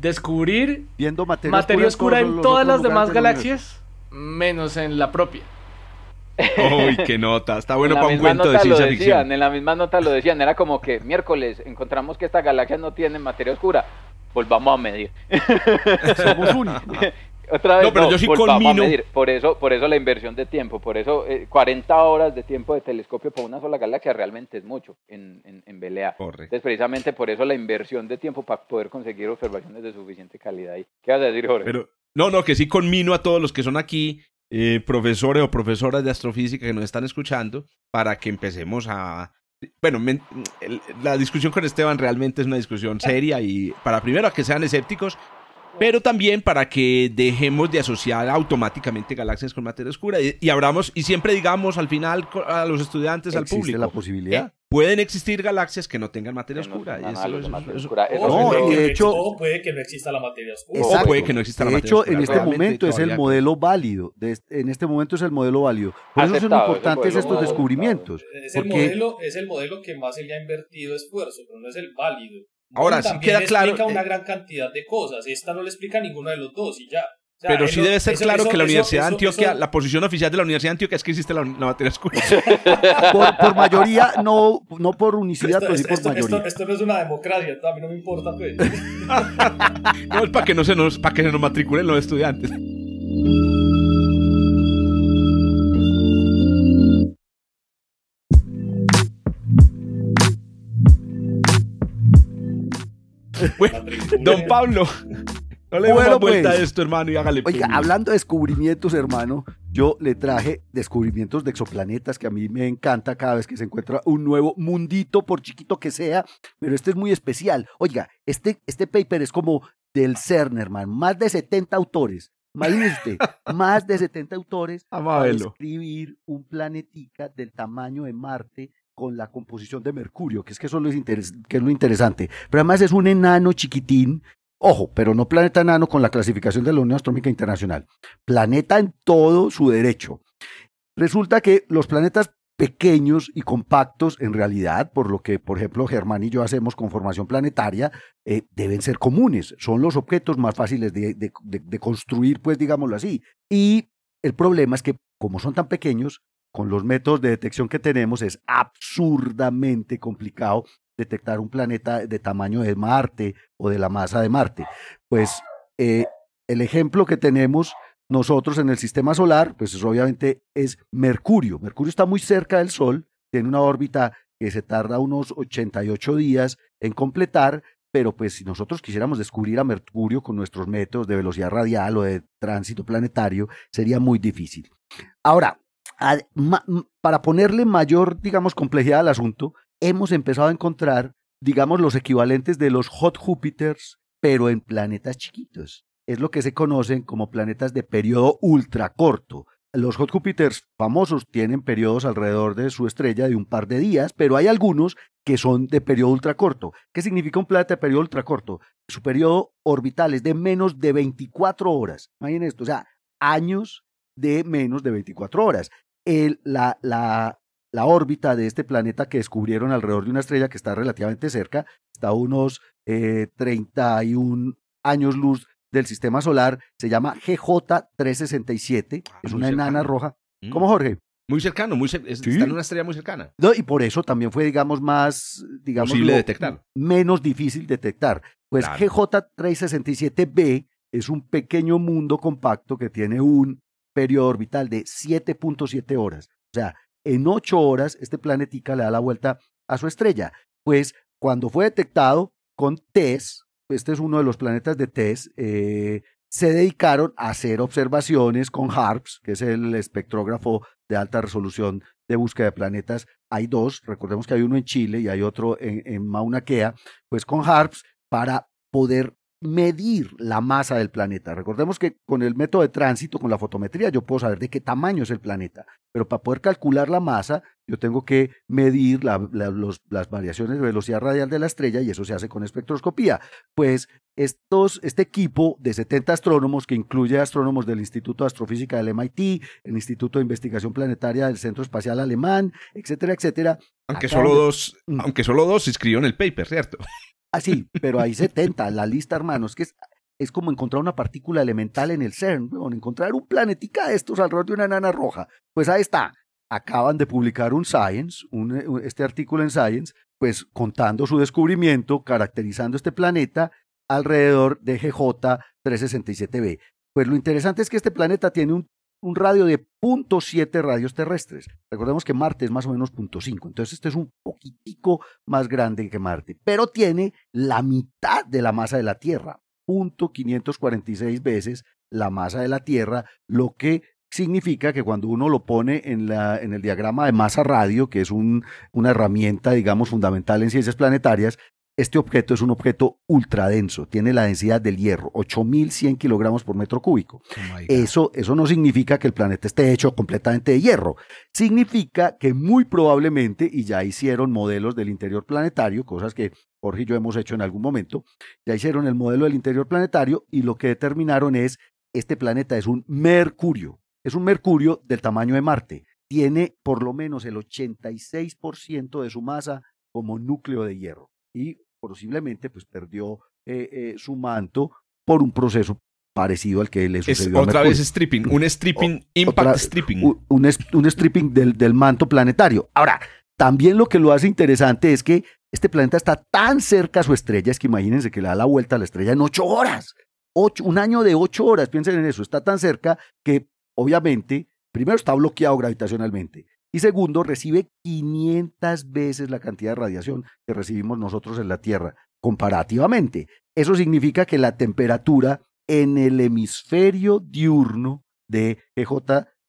Descubrir Viendo materia, materia oscura en todas las demás galaxias, menos en la propia. Uy, qué nota. Está bueno para un cuento de ciencia decían, ficción. en la misma nota lo decían, era como que miércoles encontramos que esta galaxia no tiene materia oscura, volvamos a medir. Somos únicos. Otra vez, No, pero yo sí volvamos culmino. a medir. Por eso, por eso la inversión de tiempo, por eso eh, 40 horas de tiempo de telescopio para una sola galaxia realmente es mucho en, en, en BLA. Correcto. Entonces, precisamente por eso la inversión de tiempo para poder conseguir observaciones de suficiente calidad. ahí. ¿Qué vas a decir, Jorge? Pero, no, no, que sí conmino a todos los que son aquí eh, profesores o profesoras de astrofísica que nos están escuchando para que empecemos a... Bueno, el- la discusión con Esteban realmente es una discusión seria y para primero a que sean escépticos, pero también para que dejemos de asociar automáticamente galaxias con materia oscura y, y abramos y siempre digamos al final a los estudiantes, al Existe público, la posibilidad. eh, pueden existir galaxias que no tengan materia no oscura. tengan y eso- halos de eso- materia eso- oscura. Eso O No, puede y que de no hecho- o puede que no exista la materia oscura. O puede que no exista la de materia hecho, oscura, en este momento es el modelo válido. de en este momento es el modelo válido. Por eso son importantes estos descubrimientos. Es el, Porque modelo, es el modelo que más se le ha invertido esfuerzo, pero no es el válido. Ahora, sí queda claro, explica una eh, gran cantidad de cosas. Esta no le explica ninguno de los dos y ya. O sea, Pero sí debe ser eso- claro eso- que la eso- Universidad de eso- Antioquia, eso- la posición oficial de la Universidad de Antioquia es que existe la, la materia oscura. por, por mayoría, no, no por unicidad, pero sí por esto- mayoría. esto- esto no es una democracia, a mí no me importa, pues. No, es para que no se nos, para que se nos matriculen los estudiantes. Bueno, don Pablo, no le Bueno, más vuelta pues. a esto, hermano, y hágale. Oiga, pues. hablando de descubrimientos, hermano, yo le traje descubrimientos de exoplanetas que a mí me encanta cada vez que se encuentra un nuevo mundito, por chiquito que sea, pero este es muy especial. Oiga, este, este paper es como del CERN, hermano, más de 70 autores. Imagínese más de 70 autores Vamos a para verlo. describir un planetica del tamaño de Marte con la composición de Mercurio, que es que eso es lo, interesante. Pero además es un enano chiquitín, ojo, pero no planeta enano con la clasificación de la Unión Astronómica Internacional. Planeta en todo su derecho. Resulta que los planetas pequeños y compactos en realidad, por lo que, por ejemplo, Germán y yo hacemos con formación planetaria, eh, deben ser comunes. Son los objetos más fáciles de construir, pues digámoslo así. Y el problema es que, como son tan pequeños, con los métodos de detección que tenemos, es absurdamente complicado detectar un planeta de tamaño de Marte o de la masa de Marte. Pues eh, el ejemplo que tenemos nosotros en el sistema solar, pues es, obviamente es Mercurio. Mercurio está muy cerca del Sol, tiene una órbita que se tarda unos 88 días en completar, pero pues si nosotros quisiéramos descubrir a Mercurio con nuestros métodos de velocidad radial o de tránsito planetario, sería muy difícil. Ahora, para ponerle mayor, digamos, complejidad al asunto, hemos empezado a encontrar, digamos, los equivalentes de los hot Júpiters, pero en planetas chiquitos. Es lo que se conocen como planetas de periodo ultra corto. Los hot Júpiters famosos tienen periodos alrededor de su estrella de un par de días, pero hay algunos que son de periodo ultra corto. ¿Qué significa un planeta de periodo ultra corto? Su periodo orbital es de menos de 24 horas. Imaginen esto, o sea, años de menos de 24 horas. El, la, la, la, órbita de este planeta que descubrieron alrededor de una estrella que está relativamente cerca, está a unos eh, 31 años luz del sistema solar, se llama GJ367, ah, es una enana roja. Mm. ¿Cómo, Jorge? Muy cercano, muy está en una estrella muy cercana. No, y por eso también fue, digamos, más, digamos, posible detectar. Menos difícil detectar. Pues GJ367b es un pequeño mundo compacto que tiene un periodo orbital de 7.7 horas. O sea, en 8 horas este planetica le da la vuelta a su estrella. Pues cuando fue detectado con TESS, este es uno de los planetas de TESS, eh, se dedicaron a hacer observaciones con HARPS, que es el espectrógrafo de alta resolución de búsqueda de planetas. Hay dos, recordemos que hay uno en Chile y hay otro en, en Mauna Kea, pues con HARPS para poder medir la masa del planeta. Recordemos que con el método de tránsito, con la fotometría, yo puedo saber de qué tamaño es el planeta, pero para poder calcular la masa, yo tengo que medir las variaciones de velocidad radial de la estrella y eso se hace con espectroscopía. Pues estos, este equipo de 70 astrónomos, que incluye astrónomos del Instituto de Astrofísica del MIT, el Instituto de Investigación Planetaria del Centro Espacial Alemán, etcétera, etcétera. Aunque solo, dos, aunque solo dos inscribieron el paper, ¿cierto? Ah, sí, pero hay 70, la lista, hermanos, que es, es como encontrar una partícula elemental en el CERN, encontrar un planetica de estos alrededor de una enana roja. Pues ahí está. Acaban de publicar un Science, un, este artículo en Science, pues contando su descubrimiento, caracterizando este planeta alrededor de GJ 367b. Pues lo interesante es que este planeta tiene un un radio de 0.7 radios terrestres. Recordemos que Marte es más o menos 0.5, entonces este es un poquitico más grande que Marte, pero tiene la mitad de la masa de la Tierra, 0.546 veces la masa de la Tierra, lo que significa que cuando uno lo pone en, la, en el diagrama de masa radio, que es un, una herramienta, digamos, fundamental en ciencias planetarias, este objeto es un objeto ultradenso, tiene la densidad del hierro, 8100 kilogramos por metro cúbico. Oh eso, eso no significa que el planeta esté hecho completamente de hierro. Significa que muy probablemente, y ya hicieron modelos del interior planetario, cosas que Jorge y yo hemos hecho en algún momento, ya hicieron el modelo del interior planetario y lo que determinaron es, este planeta es un mercurio, es un mercurio del tamaño de Marte. Tiene por lo menos el 86% de su masa como núcleo de hierro. Y posiblemente pues perdió eh, eh, su manto por un proceso parecido al que le sucedió es, otra vez stripping, un stripping, impact stripping. Un, un, stripping del, del, manto planetario. Ahora, también lo que lo hace interesante es que este planeta está tan cerca a su estrella, es que imagínense que le da la vuelta a la estrella en ocho horas. Ocho, un año de ocho horas, piensen en eso, está tan cerca que obviamente, primero está bloqueado gravitacionalmente y segundo, recibe 500 veces la cantidad de radiación que recibimos nosotros en la Tierra, comparativamente. Eso significa que la temperatura en el hemisferio diurno de EJ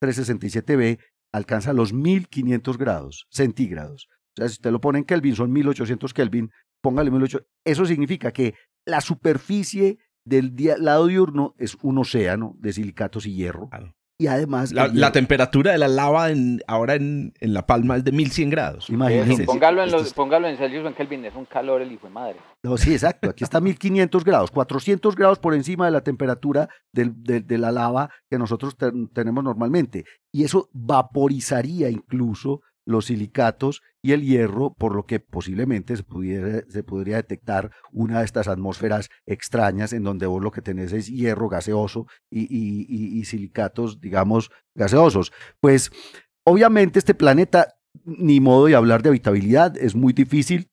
367b alcanza los 1500 grados centígrados. O sea, si usted lo pone en Kelvin, son 1800 Kelvin, póngale 1800. Eso significa que la superficie del lado diurno es un océano de silicatos y hierro y además... La, temperatura de la lava en, ahora en, en, La Palma es de 1100 grados. Imagínense. Póngalo en, los, póngalo en Celsius o en Kelvin, es un calor el hijo de madre. No, sí, exacto. Aquí está 1500 grados, 400 grados por encima de la temperatura del, de, la lava que nosotros tenemos normalmente. Y eso vaporizaría incluso los silicatos y el hierro, por lo que posiblemente se, pudiera, se podría detectar una de estas atmósferas extrañas en donde vos lo que tenés es hierro gaseoso y, y, silicatos, digamos, gaseosos. Pues obviamente este planeta, ni modo de hablar de habitabilidad, es muy difícil.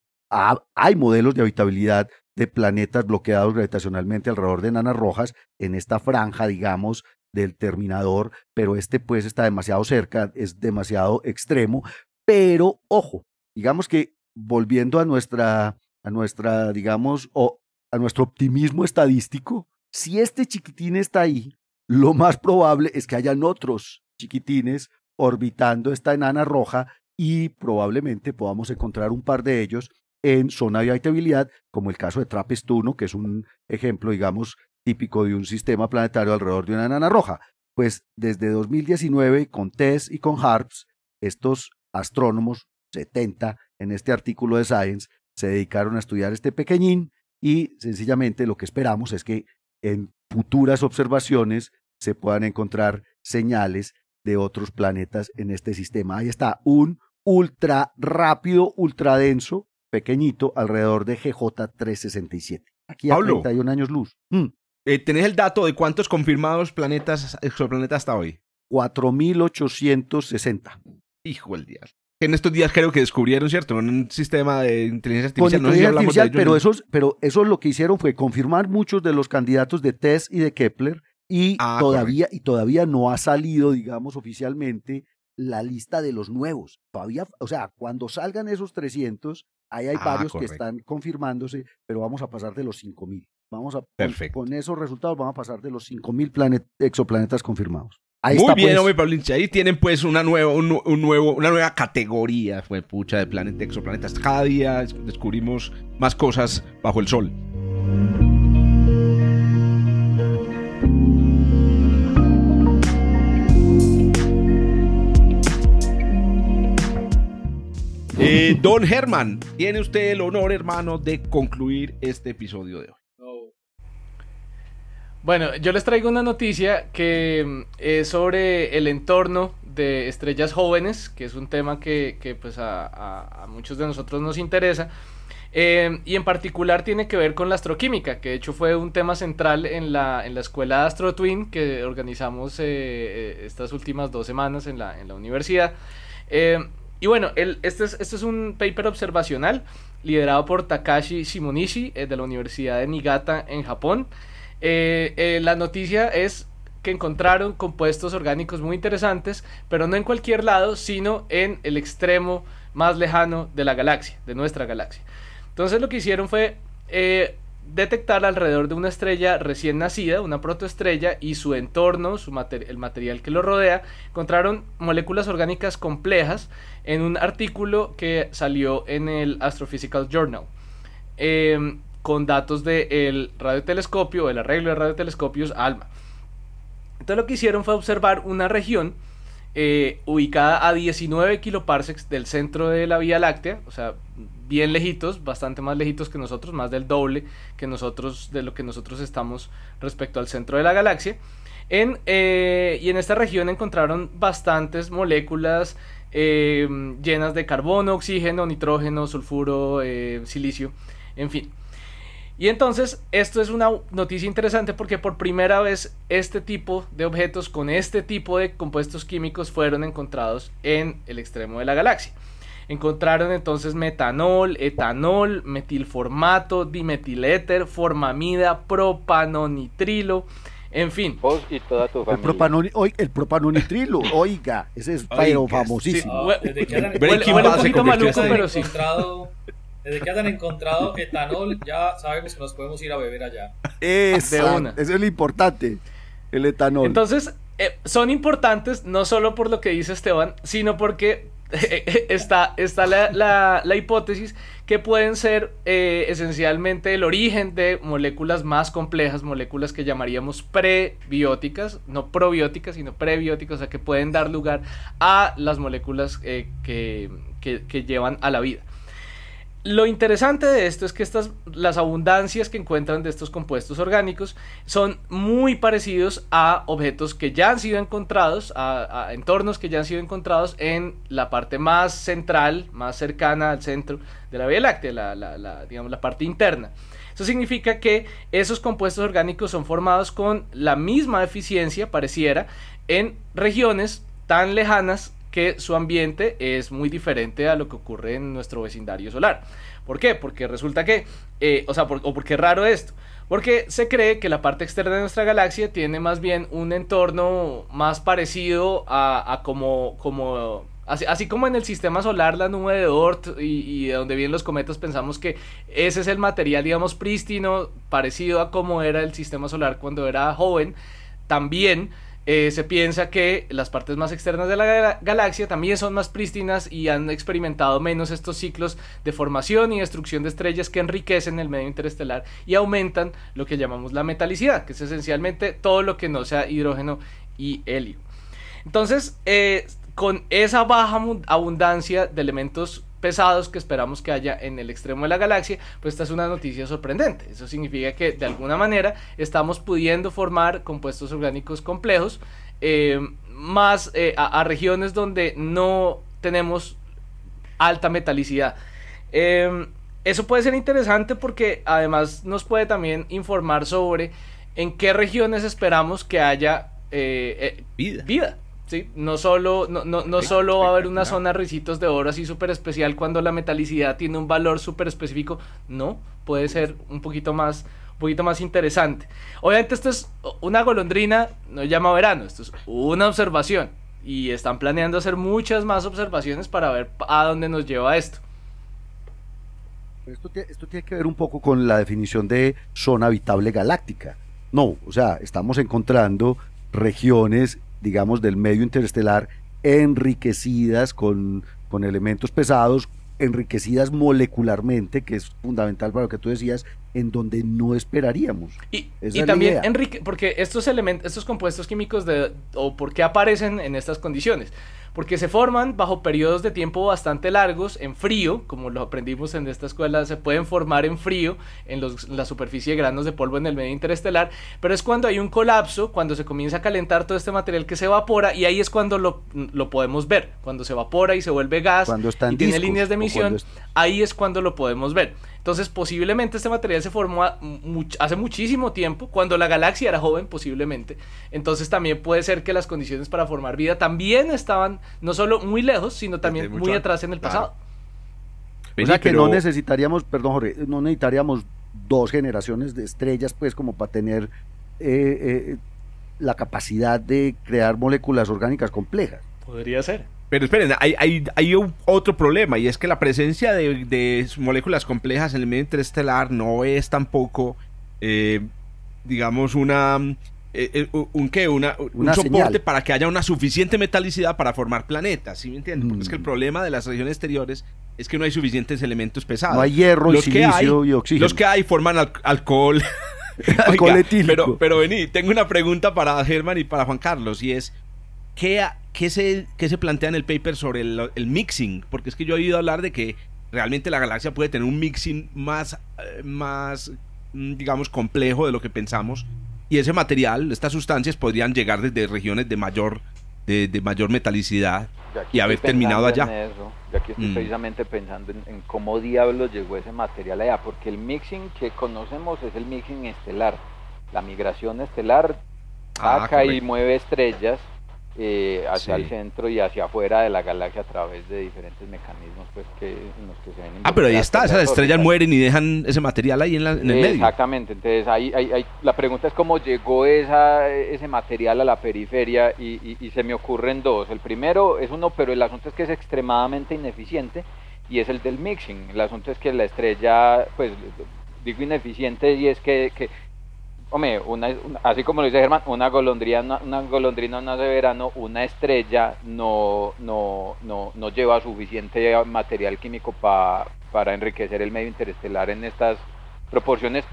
Hay modelos de habitabilidad de planetas bloqueados gravitacionalmente alrededor de enanas rojas en esta franja, digamos, del terminador, pero este pues está demasiado cerca, es demasiado extremo, pero ojo, digamos que volviendo a nuestra, a nuestra, digamos, o a nuestro optimismo estadístico, si este chiquitín está ahí, lo más probable es que hayan otros chiquitines orbitando esta enana roja y probablemente podamos encontrar un par de ellos en zona de habitabilidad, como el caso de TRAPPIST 1, que es un ejemplo, digamos, típico de un sistema planetario alrededor de una enana roja. Pues desde 2019, con TESS y con HARPS, estos astrónomos, 70 en este artículo de Science, se dedicaron a estudiar este pequeñín y sencillamente lo que esperamos es que en futuras observaciones se puedan encontrar señales de otros planetas en este sistema. Ahí está, un ultra rápido, ultra denso, pequeñito, alrededor de GJ 367. Aquí a Pablo. 31 años luz. Mm, Eh, ¿Tenés el dato de cuántos confirmados planetas, exoplanetas hasta hoy? 4860. Hijo del día. En estos días creo que descubrieron, ¿cierto? En un sistema de inteligencia Con artificial. no de artificial, ello pero, esos, pero eso lo que hicieron fue confirmar muchos de los candidatos de TESS y de Kepler y Ah, todavía y todavía no ha salido, digamos, oficialmente la lista de los nuevos. Todavía, o sea, cuando salgan esos 300, ahí hay Ah, varios correcto. que están confirmándose, pero vamos a pasar de los 5000. Vamos a con- Perfecto. con esos resultados vamos a pasar de los 5000 planet- exoplanetas confirmados. Ahí Muy está, bien, pues. hombre, Paulinche. Ahí tienen pues una nueva, un, nu- un nuevo, una nueva categoría, fue pucha, de planeta exoplanetas. Cada día des- descubrimos más cosas bajo el sol. Eh, don Germán, tiene usted el honor, hermano, de concluir este episodio de hoy. No. Bueno, yo les traigo una noticia que mm, es sobre el entorno de estrellas jóvenes, que es un tema que, pues a, muchos de nosotros nos interesa. Eh, y en particular tiene que ver con la astroquímica, que de hecho fue un tema central en la, en la escuela de AstroTwin que organizamos eh, eh, estas últimas dos semanas en la, en la universidad. Eh, y bueno, este, es, este es un paper observacional liderado por Takashi Shimonishi eh, de la Universidad de Niigata en Japón. Eh, eh, la noticia es que encontraron compuestos orgánicos muy interesantes, pero no en cualquier lado, sino en el extremo más lejano de la galaxia, de nuestra galaxia. Entonces lo que hicieron fue eh, detectar alrededor de una estrella recién nacida, una protoestrella y su entorno, el material que lo rodea, encontraron moléculas orgánicas complejas en un artículo que salió en el Astrophysical Journal. eh, con datos del radiotelescopio, el arreglo de radiotelescopios ALMA. Entonces lo que hicieron fue observar una región eh, ubicada a 19 kiloparsecs del centro de la Vía Láctea, o sea, bien lejitos, bastante más lejitos que nosotros, más del doble que nosotros, de lo que nosotros estamos respecto al centro de la galaxia. Eh, y en esta región encontraron bastantes moléculas eh, llenas de carbono, oxígeno, nitrógeno, sulfuro, silicio, en fin. Y entonces, esto es una noticia interesante porque por primera vez este tipo de objetos con este tipo de compuestos químicos fueron encontrados en el extremo de la galaxia. Encontraron entonces metanol, etanol, metilformato, dimetiléter, formamida, propanonitrilo, en fin. Vos y toda tu El, propanonitrilo, oiga, ese es pero famosísimo. Desde que Huele, huele un poquito maluco, pero sí. encontrado, desde que hayan encontrado etanol, ya sabemos que nos podemos ir a beber allá. Exacto, una. Eso es lo importante, el etanol. Entonces, eh, son importantes no solo por lo que dice Esteban, sino porque está, está la, la- la hipótesis que pueden ser eh, esencialmente el origen de moléculas más complejas, moléculas que llamaríamos prebióticas, no probióticas, sino prebióticas, o sea, que pueden dar lugar a las moléculas eh, que, que- que llevan a la vida. Lo interesante de esto es que estas, las abundancias que encuentran de estos compuestos orgánicos son muy parecidos a objetos que ya han sido encontrados, a, entornos que ya han sido encontrados en la parte más central, más cercana al centro de la Vía Láctea, la- la, digamos, la parte interna. Eso significa que esos compuestos orgánicos son formados con la misma eficiencia, pareciera, en regiones tan lejanas que su ambiente es muy diferente a lo que ocurre en nuestro vecindario solar. ¿Por qué? Porque resulta que, eh, o sea, por- o porque es raro esto. Porque se cree que la parte externa de nuestra galaxia tiene más bien un entorno más parecido a, como, como así, así como en el sistema solar la nube de Oort y, y de donde vienen los cometas pensamos que ese es el material, digamos, prístino, parecido a como era el sistema solar cuando era joven. También eh, se piensa que las partes más externas de la galaxia también son más prístinas y han experimentado menos estos ciclos de formación y destrucción de estrellas que enriquecen el medio interestelar y aumentan lo que llamamos la metalicidad, que es esencialmente todo lo que no sea hidrógeno y helio. Entonces, eh, con esa baja abundancia de elementos pesados que esperamos que haya en el extremo de la galaxia, pues esta es una noticia sorprendente. Eso significa que de alguna manera estamos pudiendo formar compuestos orgánicos complejos eh, más eh, a, regiones donde no tenemos alta metalicidad. Em, eso puede ser interesante porque además nos puede también informar sobre en qué regiones esperamos que haya eh, vida. vida. Sí, no solo, no, no, no solo va a haber una zona ricitos de oro así súper especial cuando la metalicidad tiene un valor súper específico, no, puede ser un poquito más, un poquito más interesante. Obviamente esto es una golondrina, no llama verano, esto es una observación y están planeando hacer muchas más observaciones para ver a dónde nos lleva esto. Esto, esto tiene que ver un poco con la definición de zona habitable galáctica. No, o sea, estamos encontrando regiones digamos, del medio interestelar enriquecidas con, con elementos pesados, enriquecidas molecularmente, que es fundamental para lo que tú decías, en donde no esperaríamos. Y, también, Enrique, porque estos elementos, estos compuestos químicos de, o por qué aparecen en estas condiciones porque se forman bajo periodos de tiempo bastante largos, en frío, como lo aprendimos en esta escuela, se pueden formar en frío en, la superficie de granos de polvo en el medio interestelar, pero es cuando hay un colapso, cuando se comienza a calentar todo este material que se evapora y ahí es cuando lo, podemos ver, cuando se evapora y se vuelve gas cuando y tiene líneas de emisión, ahí es cuando lo podemos ver. Entonces, posiblemente este material se formó hace muchísimo tiempo, cuando la galaxia era joven, posiblemente. Entonces, también puede ser que las condiciones para formar vida también estaban no solo muy lejos, sino también muy atrás en el pasado. O sea que no necesitaríamos, perdón Jorge, no necesitaríamos dos generaciones de estrellas, pues, como para tener eh, eh, la capacidad de crear moléculas orgánicas complejas. Podría ser. Pero esperen, hay, hay, hay, otro problema y es que la presencia de, moléculas complejas en el medio interestelar no es tampoco, eh, digamos, una... Eh, eh, un qué, una, un soporte para que haya una suficiente metalicidad para formar planetas, ¿sí me entienden? Porque es que el mm. problema de las regiones exteriores es que no hay suficientes elementos pesados. No hay hierro, los silicio y oxígeno. Los que hay forman alcohol. alcohol etílico. Pero, pero vení, tengo una pregunta para Germán y para Juan Carlos y es, ¿qué, ¿qué se, se plantea en el paper sobre el, mixing? Porque es que yo he oído hablar de que realmente la galaxia puede tener un mixing más, eh, más mm, digamos, complejo de lo que pensamos. Y ese material, estas sustancias podrían llegar desde regiones de mayor, de, mayor metalicidad y haber terminado allá. Yo aquí estoy mm. precisamente pensando en, cómo diablos llegó ese material allá, porque el mixing que conocemos es el mixing estelar. La migración estelar ah, saca y mueve estrellas eh, hacia el centro y hacia afuera de la galaxia a través de diferentes mecanismos pues que, en los que se ven Ah, pero ahí está, esas estrellas mueren y dejan ese material ahí en, el medio. Exactamente, entonces ahí, ahí, la pregunta es cómo llegó esa, ese material a la periferia y, y, se me ocurren dos. El primero es uno, pero el asunto es que es extremadamente ineficiente y es el del mixing. El asunto es que la estrella, pues digo ineficiente y es que, que hombre, una, así como lo dice Germán, una golondrina, una golondrina no de verano, una estrella no, no, no, no lleva suficiente material químico para enriquecer el medio interestelar en estas proporciones.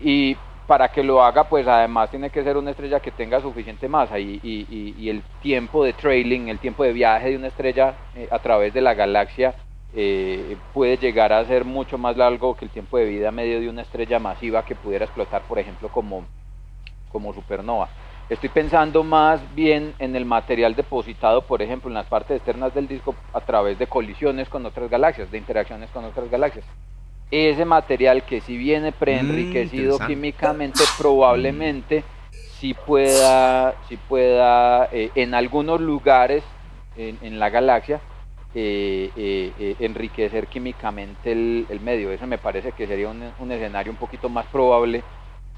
Y para que lo haga, pues además tiene que ser una estrella que tenga suficiente masa y, y, y, el tiempo de trailing, el tiempo de viaje de una estrella eh, a través de la galaxia eh, puede llegar a ser mucho más largo que el tiempo de vida medio de una estrella masiva que pudiera explotar, por ejemplo, como, como supernova. Estoy pensando más bien en el material depositado, por ejemplo, en las partes externas del disco a través de colisiones con otras galaxias, de interacciones con otras galaxias. Ese material que si viene preenriquecido mm, químicamente, probablemente si pueda, si pueda eh, en algunos lugares en, en la galaxia eh, eh, eh, enriquecer químicamente el, medio. Eso me parece que sería un, escenario un poquito más probable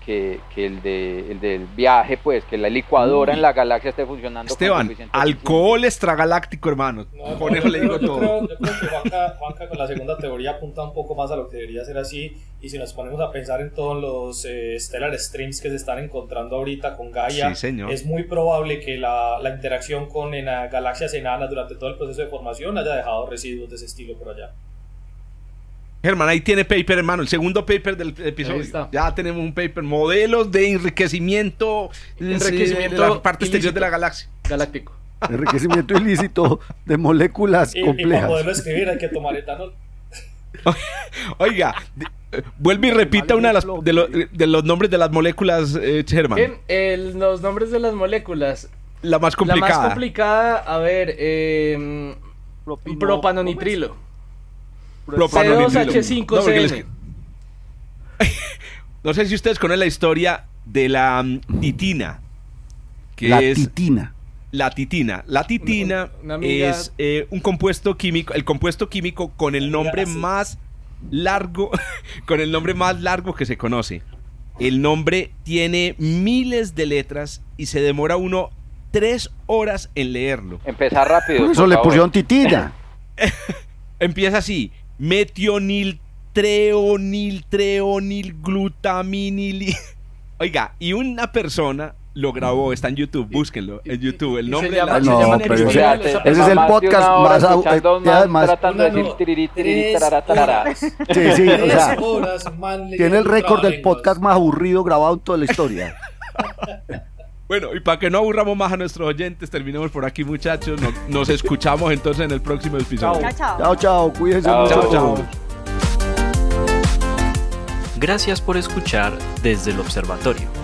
que, que el, de, el del viaje, pues, que la licuadora Uy. en la galaxia esté funcionando. Esteban, alcohol extragaláctico, hermano. No, Con yo eso le creo- digo yo todo. Creo, yo creo que Juanca, Juanca con la segunda teoría apunta un poco más a lo que debería ser así. Y si nos ponemos a pensar en todos los eh, Stellar Streams que se están encontrando ahorita con Gaia, Sí, señor. es muy probable que la, la interacción con ena- galaxias enanas durante todo el proceso de formación haya dejado residuos de ese estilo por allá. Germán, ahí tiene paper, hermano. El segundo paper del episodio. Ahí está. Ya tenemos un paper. Modelos de enriquecimiento, Enriquecimiento de la parte exterior ilícito. de la galaxia. Galáctico. Enriquecimiento ilícito de moléculas Y, y para complejas. poderlo escribir hay que tomar etanol. Oiga, vuelve y repita una de, las, de, lo- de los nombres de las moléculas, eh, Germán. Bien, el- los nombres de las moléculas. La más La complicada. más complicada, a ver, eh, Propino- propanonitrilo. Propanonitrilo. C2H5CN. No, porque les- No sé si ustedes conocen la historia de la mm, titina. Que La es titina. la titina. La titina Una- una amiga- es eh, un compuesto químico, el compuesto químico con el nombre más largo, con el nombre más largo que se conoce. El nombre tiene miles de letras y se demora uno tres horas en leerlo. Empezar rápido. Por eso por le favor. pusieron titina. Empieza así: metionil, treonil, treonil, glutaminil. Oiga, y una persona lo grabó, está en YouTube, búsquenlo en YouTube. El nombre de llama- la No, pero el ese- te- es el podcast más eh, a un man además- tratando de No, decir no, tiriri, tiriri, tres tarara, tarara. horas. Sí, sí, o Tres sea, horas, man, tiene el récord del podcast más aburrido grabado en toda la historia. Bueno, y para que no aburramos más a nuestros oyentes, terminemos por aquí, muchachos. Nos, nos escuchamos entonces en el próximo episodio. Chao, chao. Chao, chao, cuídense Chao, mucho. chao. Gracias por escuchar desde el observatorio.